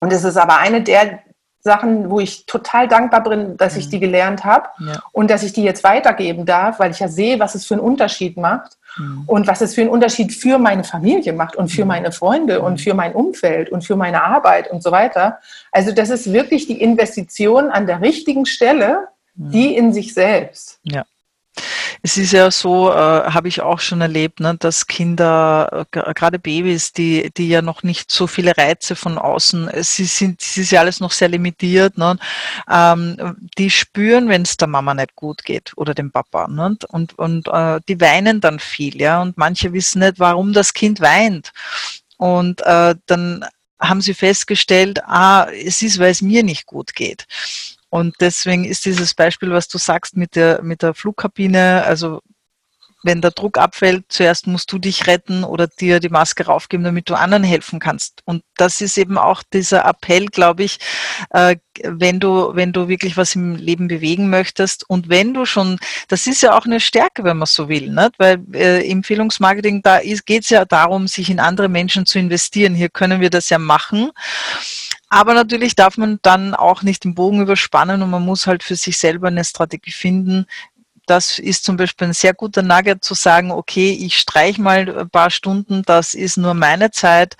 und es ist aber eine der Sachen, wo ich total dankbar bin, dass ich die gelernt habe ja. und dass ich die jetzt weitergeben darf, weil ich ja sehe, was es für einen Unterschied macht. Mhm. Und was es für einen Unterschied für meine Familie macht und für mhm. meine Freunde und mhm. für mein Umfeld und für meine Arbeit und so weiter. Also das ist wirklich die Investition an der richtigen Stelle, die in sich selbst. Ja. Es ist ja so, äh, habe ich auch schon erlebt, ne, dass Kinder, äh, gerade Babys, die, die ja noch nicht so viele Reize von außen, äh, sie sind, es ist ja alles noch sehr limitiert, ne, ähm, die spüren, wenn es der Mama nicht gut geht oder dem Papa. Ne, und und äh, die weinen dann viel, ja, und manche wissen nicht, warum das Kind weint. Und äh, dann haben sie festgestellt, ah, es ist, weil es mir nicht gut geht. Und deswegen ist dieses Beispiel, was du sagst mit der, mit der Flugkabine, also wenn der Druck abfällt, zuerst musst du dich retten oder dir die Maske raufgeben, damit du anderen helfen kannst. Und das ist eben auch dieser Appell, glaube ich, äh, wenn du, wenn du wirklich was im Leben bewegen möchtest und wenn du schon, das ist ja auch eine Stärke, wenn man so will, nicht? weil äh, Empfehlungsmarketing, da geht es ja darum, sich in andere Menschen zu investieren. Hier können wir das ja machen. Aber natürlich darf man dann auch nicht den Bogen überspannen und man muss halt für sich selber eine Strategie finden. Das ist zum Beispiel ein sehr guter Nugget zu sagen, okay, ich streich mal ein paar Stunden, das ist nur meine Zeit.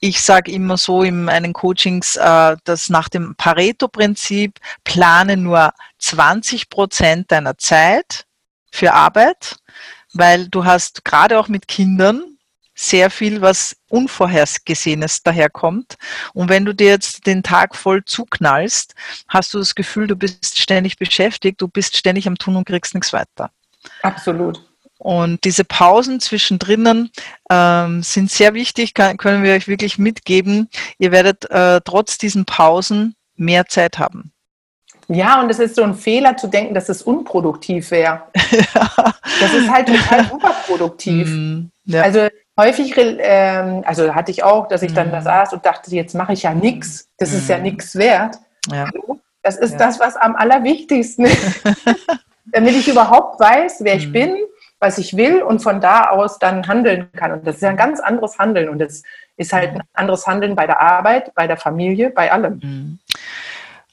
Ich sage immer so in meinen Coachings, äh, dass nach dem Pareto-Prinzip plane nur 20 Prozent deiner Zeit für Arbeit, weil du hast gerade auch mit Kindern sehr viel, was Unvorhergesehenes daherkommt. Und wenn du dir jetzt den Tag voll zuknallst, hast du das Gefühl, du bist ständig beschäftigt, du bist ständig am Tun und kriegst nichts weiter. Absolut. Und diese Pausen zwischendrin ähm, sind sehr wichtig, kann, können wir euch wirklich mitgeben. Ihr werdet äh, trotz diesen Pausen mehr Zeit haben. Ja, und es ist so ein Fehler zu denken, dass es unproduktiv wäre. Das ist halt total überproduktiv. Mm, ja. Also häufig, ähm, also hatte ich auch, dass ich dann da mhm. saß und dachte, jetzt mache ich ja nichts, das ist ja mhm. nichts wert. Ja. Das ist ja. das, was am allerwichtigsten ist, damit ich überhaupt weiß, wer ich mhm. bin, was ich will und von da aus dann handeln kann. Und das ist ja ein ganz anderes Handeln und das ist halt ein anderes Handeln bei der Arbeit, bei der Familie, bei allem. Mhm.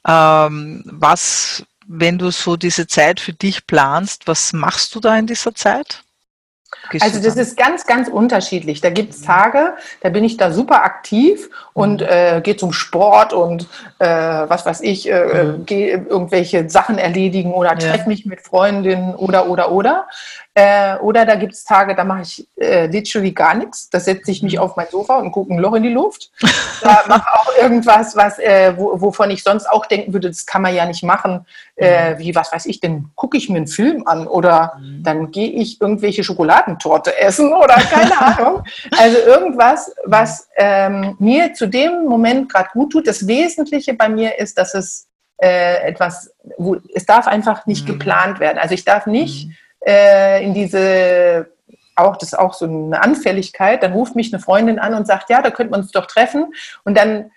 Ähm, was, wenn du so diese Zeit für dich planst, was machst du da in dieser Zeit? Also das ist ganz, ganz unterschiedlich. Da gibt es mhm. Tage, da bin ich da super aktiv und mhm. äh, gehe zum Sport und äh, was weiß ich, äh, mhm. gehe irgendwelche Sachen erledigen oder treffe mich mit Freundinnen oder, oder, oder. Äh, oder da gibt es Tage, da mache ich äh, literally gar nichts. Da setze ich mich mhm. auf mein Sofa und gucke ein Loch in die Luft. Da mache auch irgendwas, was, äh, wo, wovon ich sonst auch denken würde, das kann man ja nicht machen. Äh, mhm. wie, was weiß ich denn, gucke ich mir einen Film an oder mhm. dann gehe ich irgendwelche Schokoladentorte essen oder keine Ahnung. Also irgendwas, was ähm, mir zu dem Moment gerade gut tut. Das Wesentliche bei mir ist, dass es äh, etwas, wo, es darf einfach nicht geplant werden. Also ich darf nicht äh, in diese, auch das ist auch so eine Anfälligkeit, dann ruft mich eine Freundin an und sagt, ja, da könnten wir uns doch treffen und dann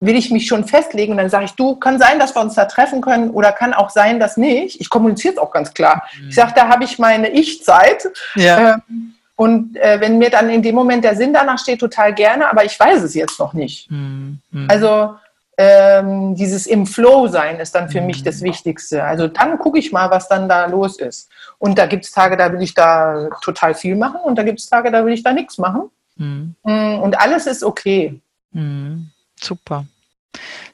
will ich mich schon festlegen und dann sage ich, du, kann sein, dass wir uns da treffen können oder kann auch sein, dass nicht. Ich kommuniziere es auch ganz klar. Mhm. Ich sage, da habe ich meine Ich-Zeit. Ja. Ähm, und äh, wenn mir dann in dem Moment der Sinn danach steht, total gerne, aber ich weiß es jetzt noch nicht. Mhm. Also ähm, dieses im Flow sein ist dann für mhm. mich das Wichtigste. Also dann gucke ich mal, was dann da los ist. Und da gibt es Tage, da will ich da total viel machen und da gibt es Tage, da will ich da nichts machen. Mhm. Mm, und alles ist okay. Mhm. Super.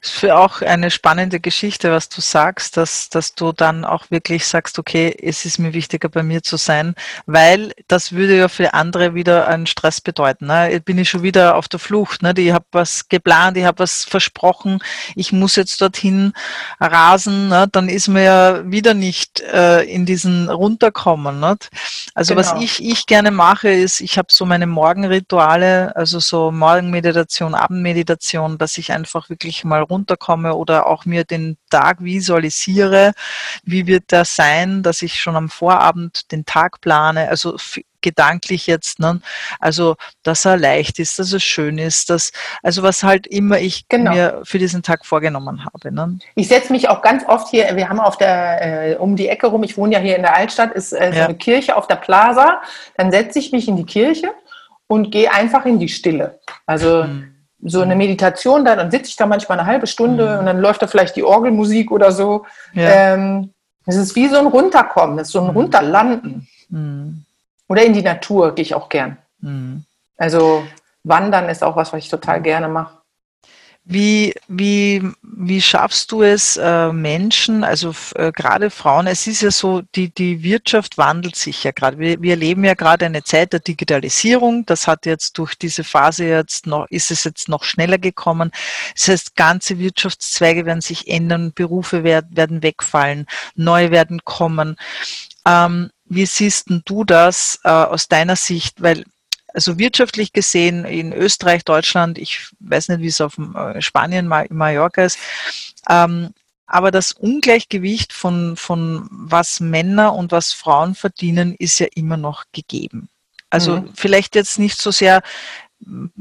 Für auch eine spannende Geschichte, was du sagst, dass, dass du dann auch wirklich sagst, okay, es ist mir wichtiger, bei mir zu sein, weil das würde ja für andere wieder einen Stress bedeuten. Ne? Jetzt bin ich schon wieder auf der Flucht. Ne? Ich habe was geplant, ich habe was versprochen, ich muss jetzt dorthin rasen, ne? dann ist man ja wieder nicht äh, in diesen runterkommen. Nicht? Also genau. was ich, ich gerne mache, ist, ich habe so meine Morgenrituale, also so Morgenmeditation, Abendmeditation, dass ich einfach wirklich mal runterkomme oder auch mir den Tag visualisiere, wie wird der sein, dass ich schon am Vorabend den Tag plane, also gedanklich jetzt, ne? also dass er leicht ist, dass er schön ist, dass, also was halt immer ich genau. mir für diesen Tag vorgenommen habe. Ne? Ich setze mich auch ganz oft hier, wir haben auf der, äh, um die Ecke rum, ich wohne ja hier in der Altstadt, ist äh, so ja. eine Kirche auf der Plaza, dann setze ich mich in die Kirche und gehe einfach in die Stille. Also hm so eine Meditation da, dann sitze ich da manchmal eine halbe Stunde mhm. und dann läuft da vielleicht die Orgelmusik oder so. Ja. Ähm, es ist wie so ein Runterkommen, es ist so ein mhm. Runterlanden. Mhm. Oder in die Natur gehe ich auch gern. Mhm. Also Wandern ist auch was, was ich total gerne mache. Wie, wie, wie schaffst du es, äh, Menschen, also äh, gerade Frauen, es ist ja so, die, die Wirtschaft wandelt sich ja gerade. Wir, wir erleben ja gerade eine Zeit der Digitalisierung. Das hat jetzt durch diese Phase jetzt noch, ist es jetzt noch schneller gekommen. Das heißt, ganze Wirtschaftszweige werden sich ändern, Berufe werden, werden wegfallen, neue werden kommen. Ähm, wie siehst du das äh, aus deiner Sicht? Weil also wirtschaftlich gesehen in Österreich, Deutschland, ich weiß nicht, wie es auf äh, Spanien, Mallorca ist, ähm, aber das Ungleichgewicht von, von was Männer und was Frauen verdienen, ist ja immer noch gegeben. Also mhm. vielleicht jetzt nicht so sehr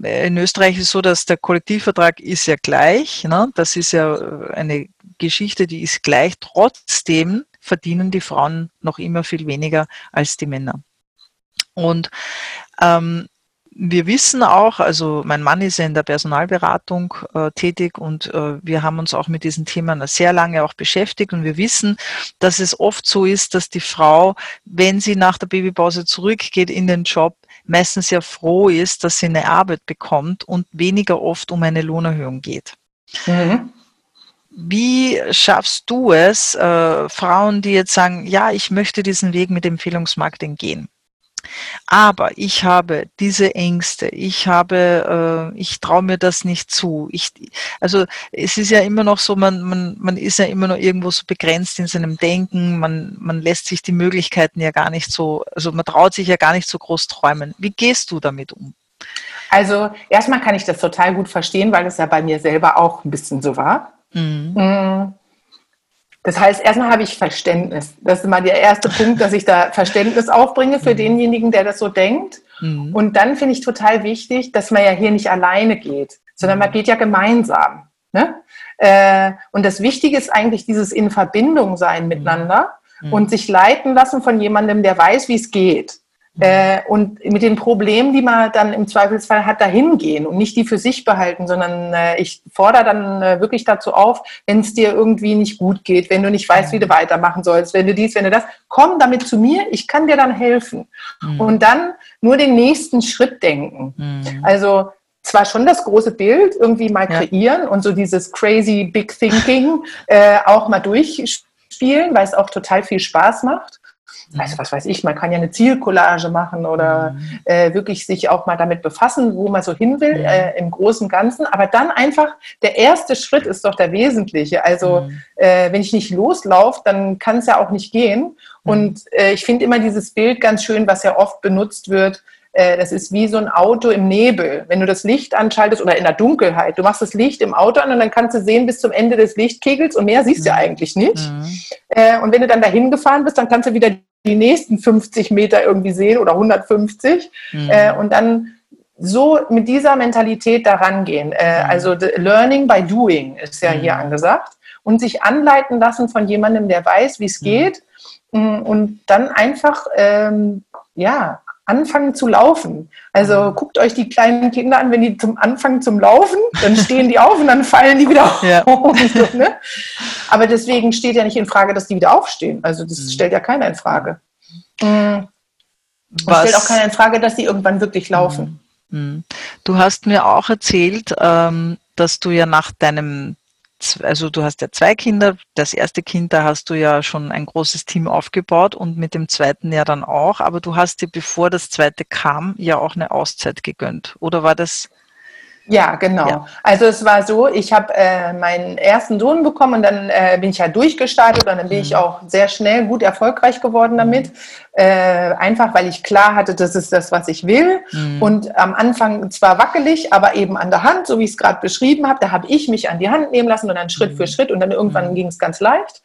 äh, in Österreich ist es so, dass der Kollektivvertrag ist ja gleich. Ne? Das ist ja äh, eine Geschichte, die ist gleich. Trotzdem verdienen die Frauen noch immer viel weniger als die Männer. Und ähm, wir wissen auch, also mein Mann ist ja in der Personalberatung äh, tätig und äh, wir haben uns auch mit diesen Themen sehr lange auch beschäftigt und wir wissen, dass es oft so ist, dass die Frau, wenn sie nach der Babypause zurückgeht in den Job, meistens ja froh ist, dass sie eine Arbeit bekommt und weniger oft um eine Lohnerhöhung geht. Mhm. Wie schaffst du es, äh, Frauen, die jetzt sagen, ja, ich möchte diesen Weg mit Empfehlungsmarketing gehen? Aber ich habe diese Ängste, ich habe, äh, ich traue mir das nicht zu. Ich, also es ist ja immer noch so, man, man, man ist ja immer noch irgendwo so begrenzt in seinem Denken, man, man lässt sich die Möglichkeiten ja gar nicht so, also man traut sich ja gar nicht so groß träumen. Wie gehst du damit um? Also erstmal kann ich das total gut verstehen, weil es ja bei mir selber auch ein bisschen so war. Mhm. Mhm. Das heißt, erstmal habe ich Verständnis. Das ist mal der erste Punkt, dass ich da Verständnis aufbringe für mhm. denjenigen, der das so denkt. Mhm. Und dann finde ich total wichtig, dass man ja hier nicht alleine geht, sondern man mhm. geht ja gemeinsam. Ne? Äh, und das Wichtige ist eigentlich dieses in Verbindung sein miteinander mhm. und sich leiten lassen von jemandem, der weiß, wie es geht. Äh, und mit den Problemen, die man dann im Zweifelsfall hat, dahin gehen und nicht die für sich behalten, sondern äh, ich fordere dann äh, wirklich dazu auf, wenn es dir irgendwie nicht gut geht, wenn du nicht weißt, wie du weitermachen sollst, wenn du dies, wenn du das, komm damit zu mir, ich kann dir dann helfen. Mhm. Und dann nur den nächsten Schritt denken. Mhm. Also zwar schon das große Bild irgendwie mal ja. kreieren und so dieses crazy big thinking äh, auch mal durchspielen, weil es auch total viel Spaß macht also was weiß ich, man kann ja eine Zielcollage machen oder mhm. äh, wirklich sich auch mal damit befassen, wo man so hin will mhm. äh, im Großen und Ganzen. Aber dann einfach, der erste Schritt ist doch der wesentliche. Also mhm. äh, wenn ich nicht loslaufe, dann kann es ja auch nicht gehen. Mhm. Und äh, ich finde immer dieses Bild ganz schön, was ja oft benutzt wird, äh, das ist wie so ein Auto im Nebel. Wenn du das Licht anschaltest oder in der Dunkelheit, du machst das Licht im Auto an und dann kannst du sehen bis zum Ende des Lichtkegels und mehr siehst mhm. du eigentlich nicht. Mhm. Äh, und wenn du dann dahin gefahren bist, dann kannst du wieder die nächsten 50 Meter irgendwie sehen oder 150. Mhm. Äh, und dann so mit dieser Mentalität daran gehen. Äh, mhm. Also learning by doing ist ja mhm. hier angesagt. Und sich anleiten lassen von jemandem, der weiß, wie es mhm. geht. Mm, und dann einfach, ähm, ja, anfangen zu laufen. Also mhm. guckt euch die kleinen Kinder an, wenn die zum Anfang zum Laufen, dann stehen die auf und dann fallen die wieder ja. auf. So, ne? Aber deswegen steht ja nicht in Frage, dass die wieder aufstehen. Also das mhm. stellt ja keiner in Frage. Mhm. Was? stellt auch keiner in Frage, dass die irgendwann wirklich laufen. Mhm. Mhm. Du hast mir auch erzählt, ähm, dass du ja nach deinem also du hast ja zwei Kinder. Das erste Kind, da hast du ja schon ein großes Team aufgebaut und mit dem zweiten ja dann auch. Aber du hast dir, bevor das zweite kam, ja auch eine Auszeit gegönnt. Oder war das ja, genau. Ja. Also es war so, ich habe äh, meinen ersten Sohn bekommen und dann äh, bin ich ja durchgestartet und dann bin mhm. ich auch sehr schnell gut erfolgreich geworden damit. Äh, einfach weil ich klar hatte, das ist das, was ich will. Mhm. Und am Anfang zwar wackelig, aber eben an der Hand, so wie ich es gerade beschrieben habe, da habe ich mich an die Hand nehmen lassen und dann Schritt mhm. für Schritt und dann irgendwann mhm. ging es ganz leicht.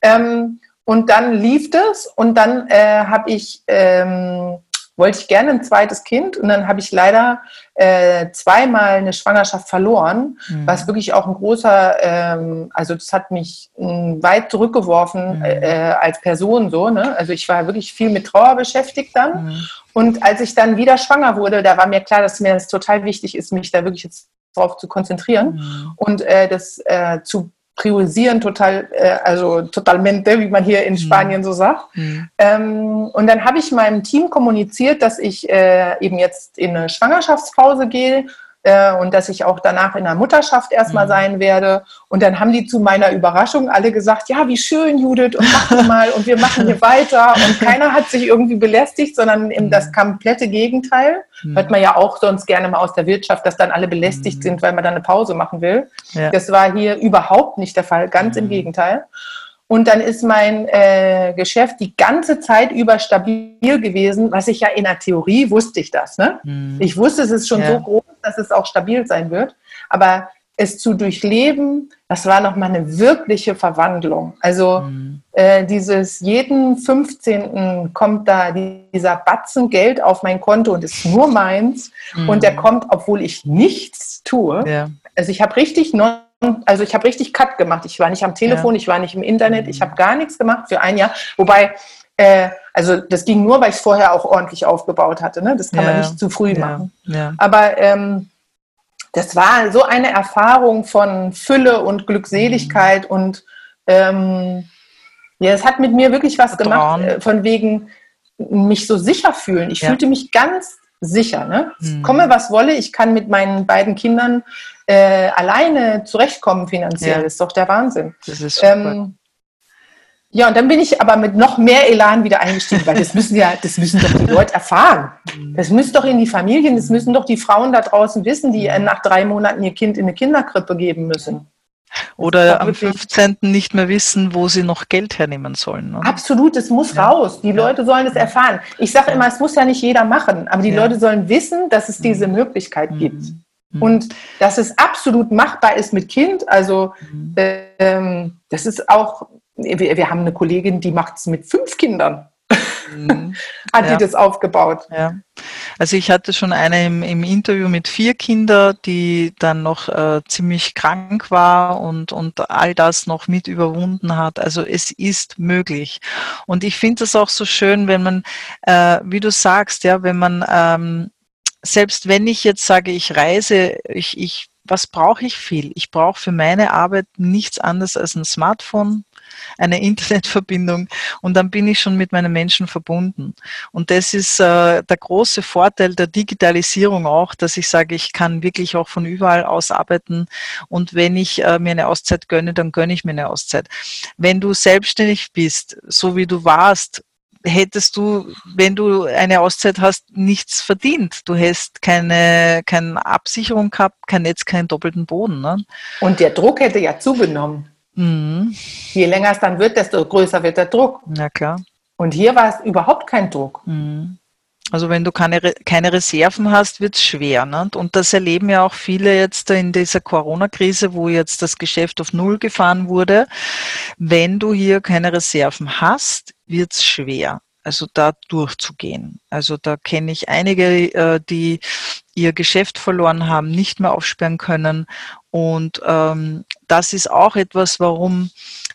Ähm, und dann lief das und dann äh, habe ich ähm, wollte ich gerne ein zweites Kind und dann habe ich leider äh, zweimal eine Schwangerschaft verloren, mhm. was wirklich auch ein großer, ähm, also das hat mich äh, weit zurückgeworfen mhm. äh, als Person so. Ne? Also ich war wirklich viel mit Trauer beschäftigt dann. Mhm. Und als ich dann wieder schwanger wurde, da war mir klar, dass mir das total wichtig ist, mich da wirklich jetzt drauf zu konzentrieren mhm. und äh, das äh, zu priorisieren total, äh, also totalmente, wie man hier in mhm. Spanien so sagt. Mhm. Ähm, und dann habe ich meinem Team kommuniziert, dass ich äh, eben jetzt in eine Schwangerschaftspause gehe äh, und dass ich auch danach in der Mutterschaft erstmal mhm. sein werde. Und dann haben die zu meiner Überraschung alle gesagt, ja, wie schön, Judith, und mach mal und wir machen hier weiter. Und keiner hat sich irgendwie belästigt, sondern eben das mhm. komplette Gegenteil. Mhm. Hört man ja auch sonst gerne mal aus der Wirtschaft, dass dann alle belästigt mhm. sind, weil man dann eine Pause machen will. Ja. Das war hier überhaupt nicht der Fall, ganz im mhm. Gegenteil. Und dann ist mein äh, Geschäft die ganze Zeit über stabil gewesen, was ich ja in der Theorie wusste ich das. Ne? Mhm. Ich wusste, es ist schon ja. so groß, dass es auch stabil sein wird. Aber es zu durchleben, das war nochmal eine wirkliche Verwandlung. Also mhm. äh, dieses jeden 15. kommt da dieser Batzen Geld auf mein Konto und ist nur meins. Mhm. Und der kommt, obwohl ich nichts tue. Ja. Also ich habe richtig non also ich habe richtig Cut gemacht. Ich war nicht am Telefon, ja. ich war nicht im Internet, ich habe gar nichts gemacht für ein Jahr. Wobei, äh, also das ging nur, weil ich es vorher auch ordentlich aufgebaut hatte. Ne? Das kann ja. man nicht zu früh machen. Ja. Aber ähm, das war so eine Erfahrung von Fülle und Glückseligkeit mhm. und ähm, ja, es hat mit mir wirklich was gemacht, äh, von wegen mich so sicher fühlen. Ich fühlte mich ganz sicher. Ne? Mhm. Komme, was wolle, ich kann mit meinen beiden Kindern äh, alleine zurechtkommen finanziell. Ja. Ist doch der Wahnsinn. Das ist super. Ähm, ja, und dann bin ich aber mit noch mehr Elan wieder eingestiegen, weil das müssen ja, das müssen doch die Leute erfahren. Mhm. Das müssen doch in die Familien, das müssen doch die Frauen da draußen wissen, die mhm. nach drei Monaten ihr Kind in eine Kinderkrippe geben müssen. Oder am 15. nicht mehr wissen, wo sie noch Geld hernehmen sollen. Ne? Absolut, es muss ja. raus. Die. Leute sollen es erfahren. Ich sage immer, es muss ja nicht jeder machen, aber die ja. Leute sollen wissen, dass es diese mhm. Möglichkeit gibt. Mhm. Und dass es absolut machbar ist mit Kind. Also mhm. ähm, das ist auch, wir, wir haben eine Kollegin, die macht es mit fünf Kindern. Mhm. Hat ja. die das aufgebaut? Ja. Also ich hatte schon eine im, im Interview mit vier Kindern, die dann noch äh, ziemlich krank war und, und all das noch mit überwunden hat. Also es ist möglich. Und ich finde es auch so schön, wenn man, äh, wie du sagst, ja, wenn man ähm, selbst wenn ich jetzt sage, ich reise, ich, ich was brauche ich viel? Ich brauche für meine Arbeit nichts anderes als ein Smartphone, eine Internetverbindung und dann bin ich schon mit meinen Menschen verbunden. Und das ist äh, der große Vorteil der Digitalisierung auch, dass ich sage, ich kann wirklich auch von überall aus arbeiten und wenn ich äh, mir eine Auszeit gönne, dann gönne ich mir eine Auszeit. Wenn du selbstständig bist, so wie du warst, hättest du, wenn du eine Auszeit hast, nichts verdient. Du hättest keine, keine Absicherung gehabt, kein Netz, keinen doppelten Boden. Ne? Und der Druck hätte ja zugenommen. Mhm. Je länger es dann wird, desto größer wird der Druck. Ja, klar. Und hier war es überhaupt kein Druck. Mhm. Also wenn du keine, keine Reserven hast, wird es schwer. Ne? Und das erleben ja auch viele jetzt in dieser Corona-Krise, wo jetzt das Geschäft auf Null gefahren wurde. Wenn du hier keine Reserven hast, wird es schwer also da durchzugehen. Also da kenne ich einige, äh, die ihr Geschäft verloren haben, nicht mehr aufsperren können. Und ähm, das ist auch etwas, warum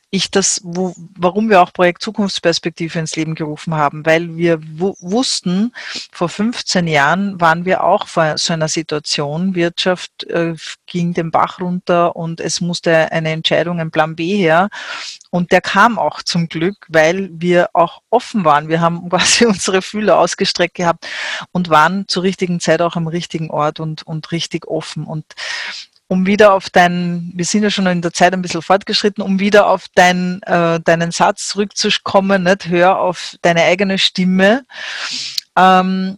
ich das, wo, warum wir auch Projekt Zukunftsperspektive ins Leben gerufen haben, weil wir wussten, vor 15 Jahren waren wir auch vor so einer Situation, Wirtschaft äh, ging den Bach runter und es musste eine Entscheidung, ein Plan B her. Und der kam auch zum Glück, weil wir auch offen waren. Wir haben quasi unsere Fühler ausgestreckt gehabt und waren zur richtigen Zeit auch am richtigen Ort und, und richtig offen. Und um wieder auf deinen, wir sind ja schon in der Zeit ein bisschen fortgeschritten, um wieder auf dein, äh, deinen Satz zurückzukommen, nicht? hör auf deine eigene Stimme. Ähm,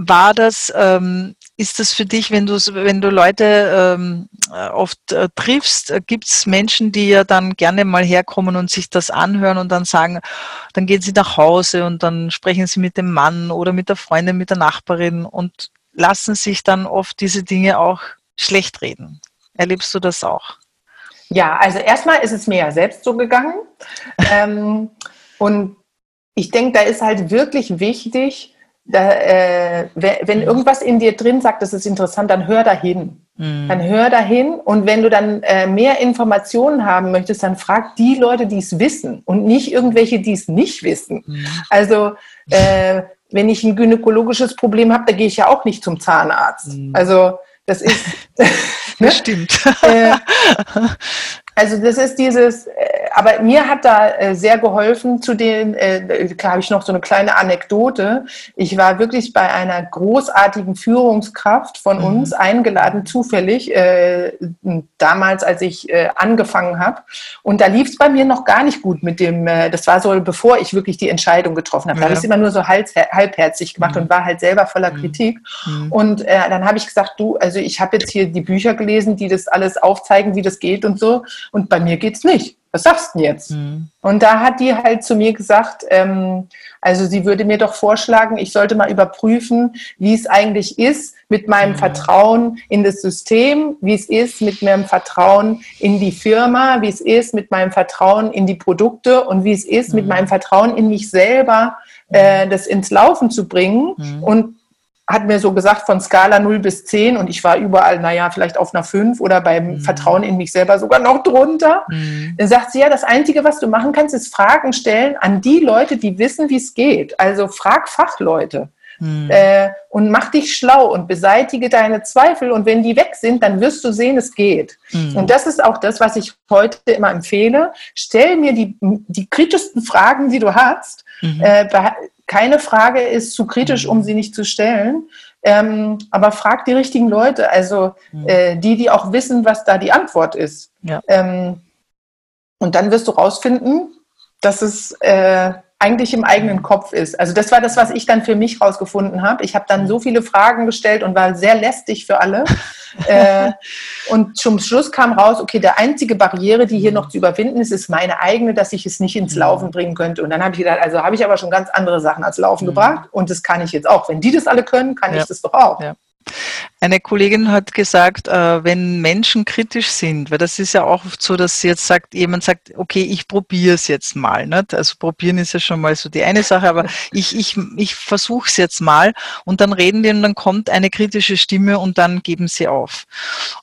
war das, ähm, ist das für dich, wenn du, wenn du Leute ähm, oft äh, triffst, äh, gibt es Menschen, die ja dann gerne mal herkommen und sich das anhören und dann sagen, dann gehen sie nach Hause und dann sprechen sie mit dem Mann oder mit der Freundin, mit der Nachbarin und lassen sich dann oft diese Dinge auch schlecht reden. Erlebst du das auch? Ja, also erstmal ist es mir ja selbst so gegangen. ähm, und ich denke, da ist halt wirklich wichtig, da, äh, wenn irgendwas in dir drin sagt, das ist interessant, dann hör dahin. Mhm. Dann hör dahin und wenn du dann äh, mehr Informationen haben möchtest, dann frag die Leute, die es wissen und nicht irgendwelche, die es nicht wissen. Mhm. Also äh, wenn ich ein gynäkologisches Problem habe, da gehe ich ja auch nicht zum Zahnarzt. Mhm. Also das ist. ne? Stimmt. Äh, also das ist dieses, äh, aber mir hat da äh, sehr geholfen zu den, äh, klar habe ich noch so eine kleine Anekdote. Ich war wirklich bei einer großartigen Führungskraft von mhm. uns eingeladen, zufällig, damals, als ich angefangen habe. Und da lief es bei mir noch gar nicht gut mit dem, das war so, bevor ich wirklich die Entscheidung getroffen habe. Da habe ich es immer nur so halbherzig gemacht mhm. und war halt selber voller mhm. Kritik. Mhm. Und dann habe ich gesagt, du, also ich habe jetzt hier die Bücher gelesen, die das alles aufzeigen, wie das geht und so und bei mir geht's nicht. Was sagst du denn jetzt? Mhm. Und da hat die halt zu mir gesagt, ähm, also sie würde mir doch vorschlagen, ich sollte mal überprüfen, wie es eigentlich ist mit meinem mhm. Vertrauen in das System, wie es ist mit meinem Vertrauen in die Firma, wie es ist mit meinem Vertrauen in die Produkte und wie es ist mhm. mit meinem Vertrauen in mich selber, äh, mhm. das ins Laufen zu bringen. Mhm. Und hat mir so gesagt, von Skala 0 bis 10 und ich war überall, naja, vielleicht auf einer 5 oder beim mhm. Vertrauen in mich selber sogar noch drunter. Mhm. Dann sagt sie, ja, das Einzige, was du machen kannst, ist Fragen stellen an die Leute, die wissen, wie es geht. Also frag Fachleute. Mhm. Äh, und mach dich schlau und beseitige deine Zweifel und wenn die weg sind, dann wirst du sehen, es geht. Mhm. Und das ist auch das, was ich heute immer empfehle. Stell mir die, die kritischsten Fragen, die du hast. Mhm. Äh, keine Frage ist zu kritisch, um sie nicht zu stellen. Ähm, aber frag die richtigen Leute, also mhm. äh, die, die auch wissen, was da die Antwort ist. Ja. Ähm, und dann wirst du rausfinden, dass es äh, eigentlich im eigenen Kopf ist. Also das war das, was ich dann für mich rausgefunden habe. Ich habe dann so viele Fragen gestellt und war sehr lästig für alle. äh, und zum Schluss kam raus, okay, der einzige Barriere, die hier noch zu überwinden ist, ist meine eigene, dass ich es nicht ins mhm. Laufen bringen könnte. Und dann habe ich gedacht, also habe ich aber schon ganz andere Sachen als Laufen mhm. gebracht und das kann ich jetzt auch. Wenn die das alle können, kann ja. ich das doch auch. Ja. Eine Kollegin hat gesagt, äh, wenn Menschen kritisch sind, weil das ist ja auch oft so, dass jetzt sagt, jemand sagt, okay, ich probiere es jetzt mal. Nicht? Also probieren ist ja schon mal so die eine Sache, aber ich, ich, ich versuche es jetzt mal und dann reden die und dann kommt eine kritische Stimme und dann geben sie auf.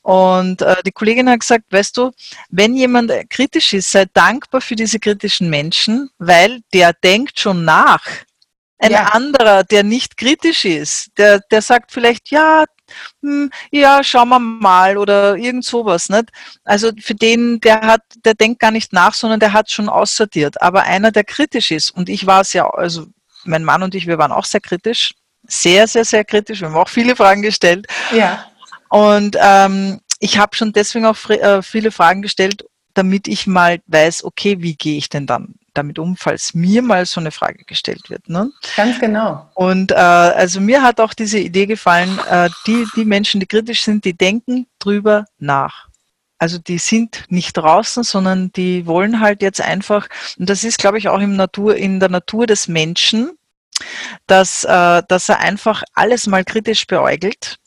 Und äh, die Kollegin hat gesagt, weißt du, wenn jemand kritisch ist, sei dankbar für diese kritischen Menschen, weil der denkt schon nach ein ja. anderer, der nicht kritisch ist, der, der sagt vielleicht, ja, hm, ja, schauen wir mal oder irgend sowas. Nicht? Also für den, der hat, der denkt gar nicht nach, sondern der hat schon aussortiert. Aber einer, der kritisch ist, und ich war es ja, also mein Mann und ich, wir waren auch sehr kritisch, sehr, sehr, sehr kritisch. Wir haben auch viele Fragen gestellt. Ja. Und ähm, ich habe schon deswegen auch äh, viele Fragen gestellt, damit ich mal weiß, okay, wie gehe ich denn dann damit um, falls mir mal so eine Frage gestellt wird. Ne? Ganz genau. Und äh, also mir hat auch diese Idee gefallen, äh, die, die Menschen, die kritisch sind, die denken drüber nach. Also die sind nicht draußen, sondern die wollen halt jetzt einfach, und das ist, glaube ich, auch im Natur, in der Natur des Menschen, dass, äh, dass er einfach alles mal kritisch beäugelt,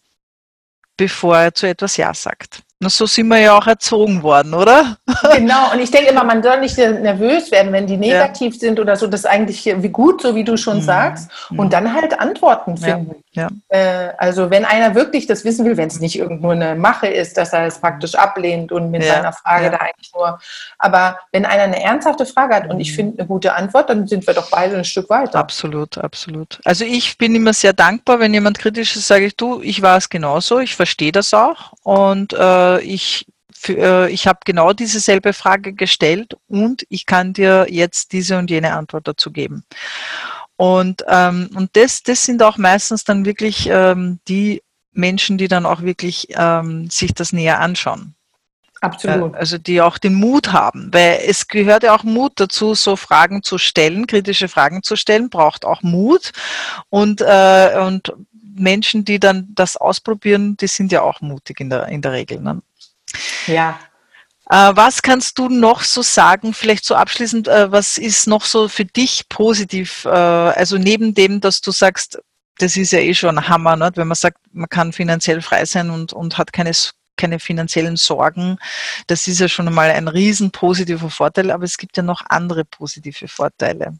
bevor er zu etwas Ja sagt. Na, so sind wir ja auch erzogen worden, oder? Genau, und ich denke immer, man soll nicht nervös werden, wenn die negativ ja. sind oder so. Das ist eigentlich wie gut, so wie du schon mhm. sagst. Und mhm. dann halt Antworten finden. Ja. Ja. Äh, also wenn einer wirklich das wissen will, wenn es nicht irgendwo eine Mache ist, dass er es praktisch ablehnt und mit seiner Frage da eigentlich nur. Aber wenn einer eine ernsthafte Frage hat und ich mhm. finde eine gute Antwort, dann sind wir doch beide ein Stück weiter. Absolut, absolut. Also ich bin immer sehr dankbar, wenn jemand kritisch ist, sage ich, du, ich war es genauso, ich verstehe das auch und äh, äh, ich, äh, ich habe genau diese selbe Frage gestellt und ich kann dir jetzt diese und jene Antwort dazu geben. Und, ähm, und das, das sind auch meistens dann wirklich ähm, die Menschen, die dann auch wirklich ähm, sich das näher anschauen. Absolut. Äh, also die auch den Mut haben, weil es gehört ja auch Mut dazu, so Fragen zu stellen, kritische Fragen zu stellen, braucht auch Mut. Und, äh, und Menschen, die dann das ausprobieren, die sind ja auch mutig in der, in der Regel. Ne? Ja. Äh, was kannst du noch so sagen, vielleicht so abschließend, äh, was ist noch so für dich positiv? Äh, also neben dem, dass du sagst, das ist ja eh schon ein Hammer, ne? wenn man sagt, man kann finanziell frei sein und, und hat keine, keine finanziellen Sorgen. Das ist ja schon einmal ein riesen positiver Vorteil, aber es gibt ja noch andere positive Vorteile.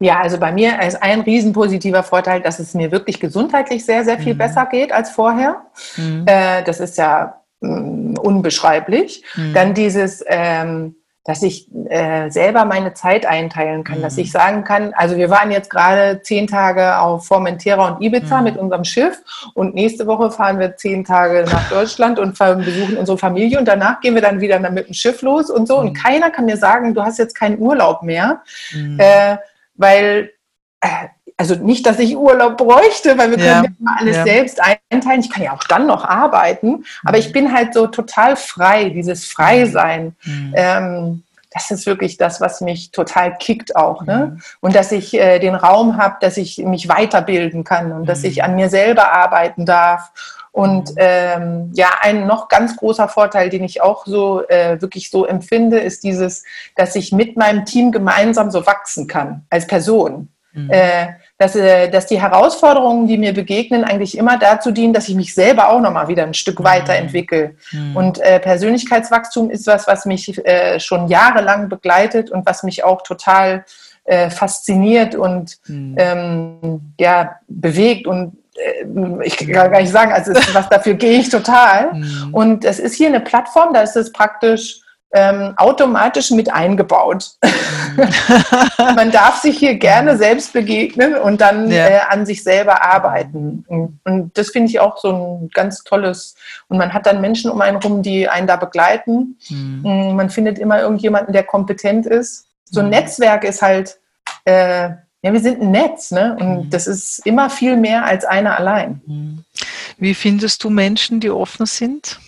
Ja, also bei mir ist ein riesen positiver Vorteil, dass es mir wirklich gesundheitlich sehr, sehr viel mhm. besser geht als vorher. Mhm. Äh, das ist ja mh, mm, unbeschreiblich. Mhm. Dann dieses, ähm, dass ich äh, selber meine Zeit einteilen kann, dass ich mhm. sagen kann, also wir waren jetzt gerade zehn Tage auf Formentera und Ibiza mhm. mit unserem Schiff und nächste Woche fahren wir zehn Tage nach Deutschland und besuchen unsere Familie und danach gehen wir dann wieder mit dem Schiff los und so und mhm. keiner kann mir sagen, du hast jetzt keinen Urlaub mehr. Äh, weil, äh, also nicht, dass ich Urlaub bräuchte, weil wir können ja immer alles ja. selbst einteilen. Ich kann ja auch dann noch arbeiten, aber ich mhm. bin halt so total frei, dieses Freisein. Mhm. Ähm, das ist wirklich das, was mich total kickt auch. Ne? Mhm. Und dass ich äh, den Raum habe, dass ich mich weiterbilden kann und mhm. dass ich an mir selber arbeiten darf und mhm. ähm, ja, ein noch ganz großer Vorteil, den ich auch so äh, wirklich so empfinde, ist dieses, dass ich mit meinem Team gemeinsam so wachsen kann als Person. Mhm. Äh, dass, äh, dass die Herausforderungen, die mir begegnen, eigentlich immer dazu dienen, dass ich mich selber auch nochmal wieder ein Stück mhm. weiterentwickle. Mhm. Und äh, Persönlichkeitswachstum ist was, was mich äh, schon jahrelang begleitet und was mich auch total äh, fasziniert und mhm. ähm, ja, bewegt und ich kann gar nicht sagen, also was dafür gehe ich total. Mhm. Und es ist hier eine Plattform, da ist es praktisch ähm, automatisch mit eingebaut. Mhm. Man darf sich hier gerne selbst begegnen und dann ja. äh, an sich selber arbeiten. Und, und das finde ich auch so ein ganz tolles. Und man hat dann Menschen um einen rum, die einen da begleiten. Mhm. Mm, man findet immer irgendjemanden, der kompetent ist. So ein mhm. Netzwerk ist halt äh, ja, wir sind ein Netz, ne? Und mhm. das ist immer viel mehr als einer allein. Mhm. Wie findest du Menschen, die offen sind?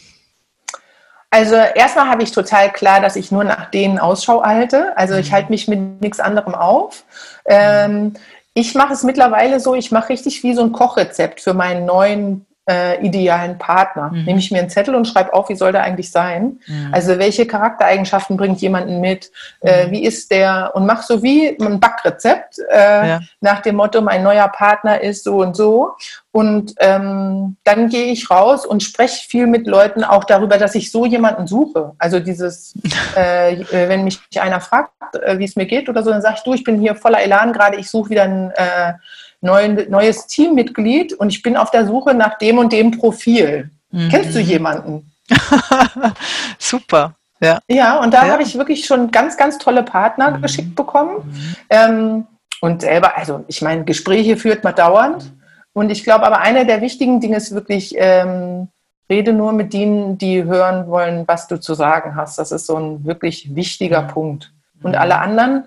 Also erstmal habe ich total klar, dass ich nur nach denen Ausschau halte. Also ich mhm. halte mich mit nichts anderem auf. Ähm, ich mache es mittlerweile so, ich mache richtig wie so ein Kochrezept für meinen neuen äh, idealen Partner. Mhm. Nehme ich mir einen Zettel und schreibe auf, wie soll der eigentlich sein? Mhm. Also welche Charaktereigenschaften bringt jemanden mit? Äh, mhm. wie ist der? Und mach so wie ein Backrezept äh, ja. nach dem Motto, mein neuer Partner ist so und so. Und ähm, dann gehe ich raus und spreche viel mit Leuten auch darüber, dass ich so jemanden suche. Also dieses, äh, äh, wenn mich einer fragt, äh, wie es mir geht oder so, dann sage ich, du, ich bin hier voller Elan gerade, ich suche wieder ein äh, neuen, neues Teammitglied und ich bin auf der Suche nach dem und dem Profil. Mhm. Kennst du jemanden? Super. Ja, ja und da ja. habe ich wirklich schon ganz, ganz tolle Partner mhm. geschickt bekommen. Mhm. Ähm, und selber, also ich meine, Gespräche führt man dauernd. Und ich glaube aber, einer der wichtigen Dinge ist wirklich, ähm, rede nur mit denen, die hören wollen, was du zu sagen hast. Das ist so ein wirklich wichtiger mhm. Punkt. Und mhm. alle anderen,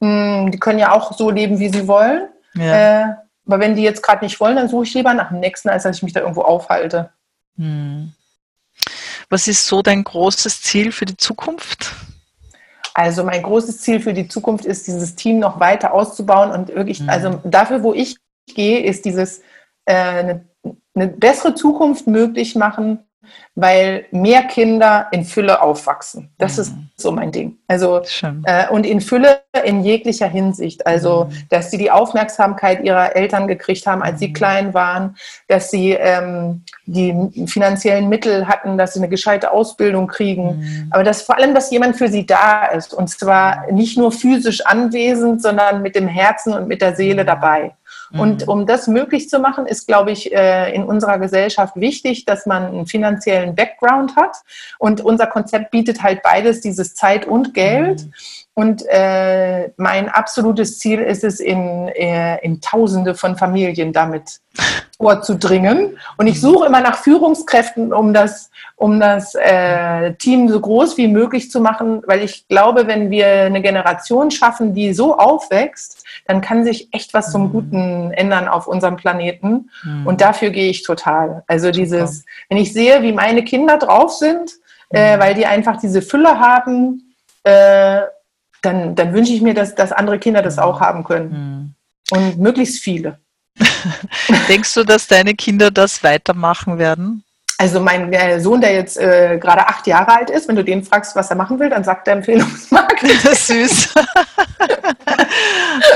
mh, hm, die können ja auch so leben, wie sie wollen. Ja. Äh, aber wenn die jetzt gerade nicht wollen, dann suche ich lieber nach dem nächsten, als dass ich mich da irgendwo aufhalte. Hm. Was ist so dein großes Ziel für die Zukunft? Also mein großes Ziel für die Zukunft ist, dieses Team noch weiter auszubauen und wirklich, hm. also dafür, wo ich gehe, ist dieses äh, eine, eine bessere Zukunft möglich machen weil mehr Kinder in Fülle aufwachsen. Das mhm. ist so mein Ding. Also äh, und in Fülle in jeglicher Hinsicht. Also, mhm. dass sie die Aufmerksamkeit ihrer Eltern gekriegt haben, als sie mhm. klein waren, dass sie ähm, die finanziellen Mittel hatten, dass sie eine gescheite Ausbildung kriegen. Mhm. Aber dass vor allem, dass jemand für sie da ist und zwar mhm. nicht nur physisch anwesend, sondern mit dem Herzen und mit der Seele mhm. Und mhm. um das möglich zu machen, ist, glaube ich, äh, in unserer Gesellschaft wichtig, dass man einen finanziellen Background hat. Und unser Konzept bietet halt beides, dieses Zeit und Geld. Mhm. Und äh, mein absolutes Ziel ist es, in, äh, in Tausende von Familien damit vorzudringen. Und ich mhm. suche immer nach Führungskräften, um das, um das äh, Team so groß wie möglich zu machen, weil ich glaube, wenn wir eine Generation schaffen, die so aufwächst, dann kann sich echt was zum mhm. Guten ändern auf unserem Planeten. Mhm. Und dafür gehe ich total. Also dieses, wenn ich sehe, wie meine Kinder drauf sind, äh, weil die einfach diese Fülle haben, äh, dann, dann wünsche ich mir, dass, dass andere Kinder das auch haben können. Mhm. Und möglichst viele. Denkst du, dass deine Kinder das weitermachen werden? Also mein äh, Sohn, der jetzt äh, gerade acht Jahre alt ist, wenn du den fragst, was er machen will, dann sagt er Empfehlungsmarketing. Süß.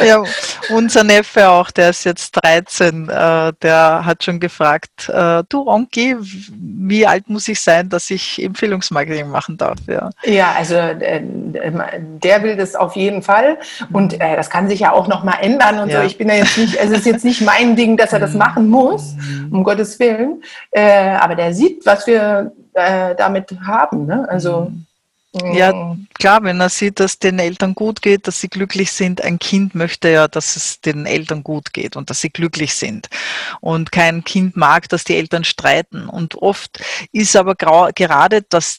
ja, unser Neffe auch, der ist jetzt 13, äh, der hat schon gefragt, äh, du Onki, wie alt muss ich sein, dass ich Empfehlungsmarketing machen darf? Ja, ja also äh, der will das auf jeden Fall und äh, das kann sich ja auch nochmal ändern und ja. so. Ich bin ja jetzt nicht, also es ist jetzt nicht mein Ding, dass er das mhm. machen muss, um Gottes Willen, aber der sieht, was wir äh, damit haben. Ne? Also mhm. Ja, klar, wenn er sieht, dass den Eltern gut geht, dass sie glücklich sind. Ein Kind möchte ja, dass es den Eltern gut geht und dass sie glücklich sind. Und kein Kind mag, dass die Eltern streiten. Und oft ist aber gerade das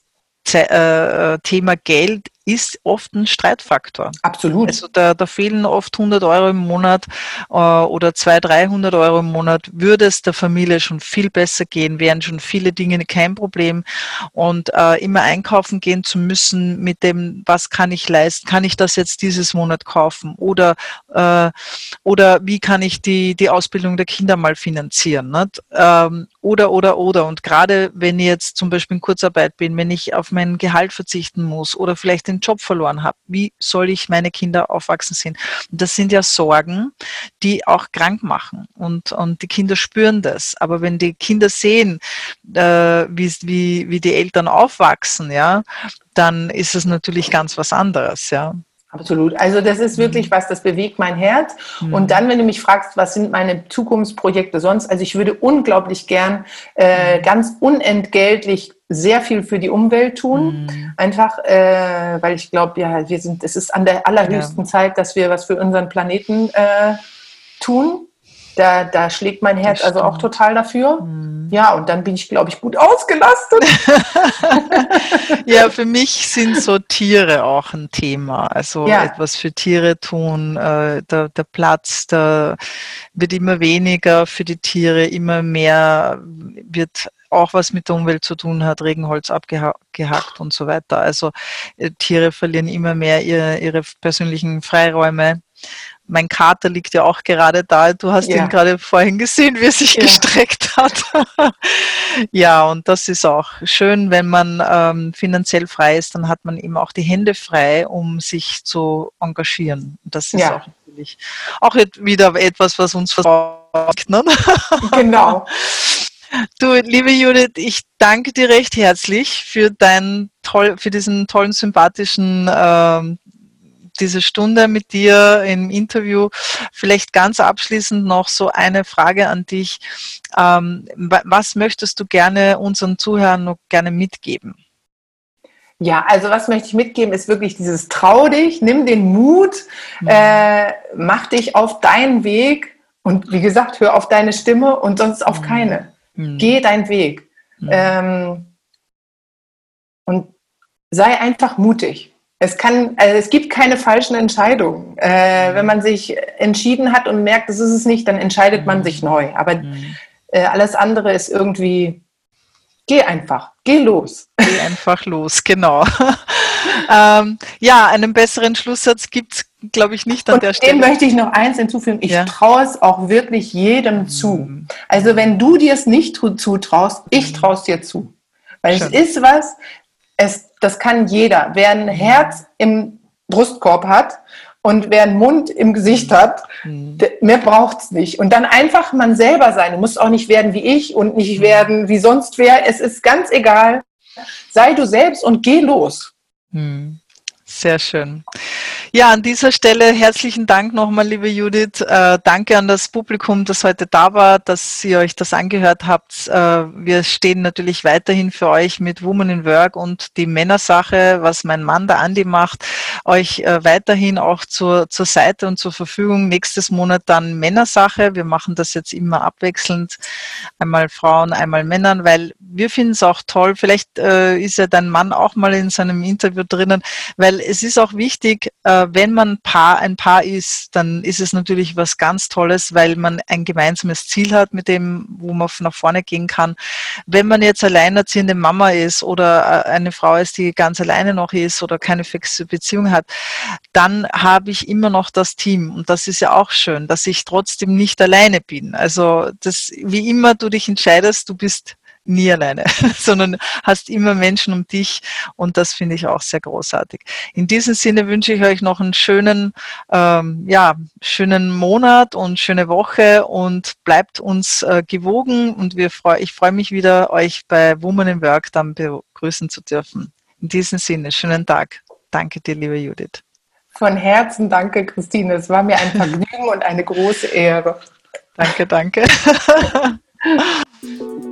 äh, Thema Geld ist oft ein Streitfaktor. Absolut. Also da, da fehlen oft 100 Euro im Monat äh, oder 200, 300 Euro im Monat. Würde es der Familie schon viel besser gehen, wären schon viele Dinge kein Problem. Und äh, immer einkaufen gehen zu müssen mit dem, was kann ich leisten? Kann ich das jetzt dieses Monat kaufen? Oder, äh, oder wie kann ich die, die Ausbildung der Kinder mal finanzieren? Nicht? Ähm, oder, oder, oder. Und gerade wenn ich jetzt zum Beispiel in Kurzarbeit bin, wenn ich auf mein Gehalt verzichten muss oder vielleicht den Job verloren habe. Wie soll ich meine Kinder aufwachsen sehen? Und das sind ja Sorgen, die auch krank machen. Und, und die Kinder spüren das. Aber wenn die Kinder sehen, äh, wie, wie, wie die Eltern aufwachsen, ja, dann ist es natürlich ganz was anderes, ja. Absolut. Also das ist wirklich mhm. was, das bewegt mein Herz. Mhm. Und dann, wenn du mich fragst, was sind meine Zukunftsprojekte sonst, also ich würde unglaublich gern äh, mhm. ganz unentgeltlich sehr viel für die Umwelt tun. Mhm. Einfach, äh, weil ich glaube, ja, wir sind, es ist an der allerhöchsten ja. Zeit, dass wir was für unseren Planeten äh, tun. Da, da schlägt mein Herz also auch total dafür. Mhm. Ja, und dann bin ich, glaube ich, gut ausgelastet. ja, für mich sind so Tiere auch ein Thema. Also ja. etwas für Tiere tun. Äh, der, der Platz, der wird immer weniger für die Tiere, immer mehr wird auch was mit der Umwelt zu tun hat, Regenholz abgehackt und so weiter. Also äh, Tiere verlieren immer mehr ihre, ihre persönlichen Freiräume mein Kater liegt ja auch gerade da. Du hast ja. ihn gerade vorhin gesehen, wie er sich ja. gestreckt hat. ja, und das ist auch schön, wenn man ähm, finanziell frei ist, dann hat man eben auch die Hände frei, um sich zu engagieren. Das ist ja. auch natürlich auch wieder etwas, was uns versorgt. Ne? Genau. Du, liebe Judith, ich danke dir recht herzlich für dein toll, für diesen tollen, sympathischen ähm, diese Stunde mit dir im Interview. Vielleicht ganz abschließend noch so eine Frage an dich. Ähm, was möchtest du gerne unseren Zuhörern noch gerne mitgeben? Ja, also was möchte ich mitgeben, ist wirklich dieses Trau dich, nimm den Mut, mhm. äh, mach dich auf deinen Weg und wie gesagt, hör auf deine Stimme und sonst auf mhm. keine. Mhm. Geh deinen Weg. Mhm. Ähm, und sei einfach mutig. Es kann, also es gibt keine falschen Entscheidungen. Äh, mhm. wenn man sich entschieden hat und merkt, das ist es nicht, dann entscheidet man sich mhm. neu. Aber mhm. äh, alles andere ist irgendwie, geh einfach, geh los. Geh einfach los, genau. ähm, ja, einen besseren Schlusssatz gibt es, glaube ich, nicht an und der Stelle. Dem möchte ich noch eins hinzufügen. Ich ja. traue es auch wirklich jedem zu. Also wenn du dir es nicht zutraust, ich traue es dir zu. Weil Schön. es ist was, es, das kann jeder. Wer ein Herz im Brustkorb hat und wer einen Mund im Gesicht hat, mhm. mehr braucht es nicht. Und dann einfach man selber sein. Du musst auch nicht werden wie ich und nicht mhm. werden wie sonst wer. Es ist ganz egal. Sei du selbst und geh los. Mhm. Sehr schön. Ja, an dieser Stelle herzlichen Dank nochmal, liebe Judith. Äh, danke an das Publikum, das heute da war, dass ihr euch das angehört habt. Äh, wir stehen natürlich weiterhin für euch mit Woman in Work und die Männersache, was mein Mann, der Andi, macht, euch äh, weiterhin auch zur, zur Seite und zur Verfügung. Nächstes Monat dann Männersache. Wir machen das jetzt immer abwechselnd. Einmal Frauen, einmal Männern, weil wir finden es auch toll. Vielleicht äh, ist ja dein Mann auch mal in seinem Interview drinnen, weil es ist auch wichtig, äh, wenn man Paar, ein Paar ist, dann ist es natürlich was ganz Tolles, weil man ein gemeinsames Ziel hat, mit dem, wo man nach vorne gehen kann. Wenn man jetzt alleinerziehende Mama ist oder äh, eine Frau ist, die ganz alleine noch ist oder keine fixe Beziehung hat, dann habe ich immer noch das Team. Und das ist ja auch schön, dass ich trotzdem nicht alleine bin. Also das, wie immer du dich entscheidest, du bist nie alleine, sondern hast immer Menschen um dich und das finde ich auch sehr großartig. In diesem Sinne wünsche ich euch noch einen schönen, ähm, ja, schönen Monat und schöne Woche und bleibt uns äh, gewogen und wir freu, ich freue mich wieder, euch bei Woman in Work dann begrüßen zu dürfen. In diesem Sinne, schönen Tag. Danke dir, liebe Judith. Von Herzen danke, Christine. Es war mir ein Vergnügen und eine große Ehre. Danke, danke.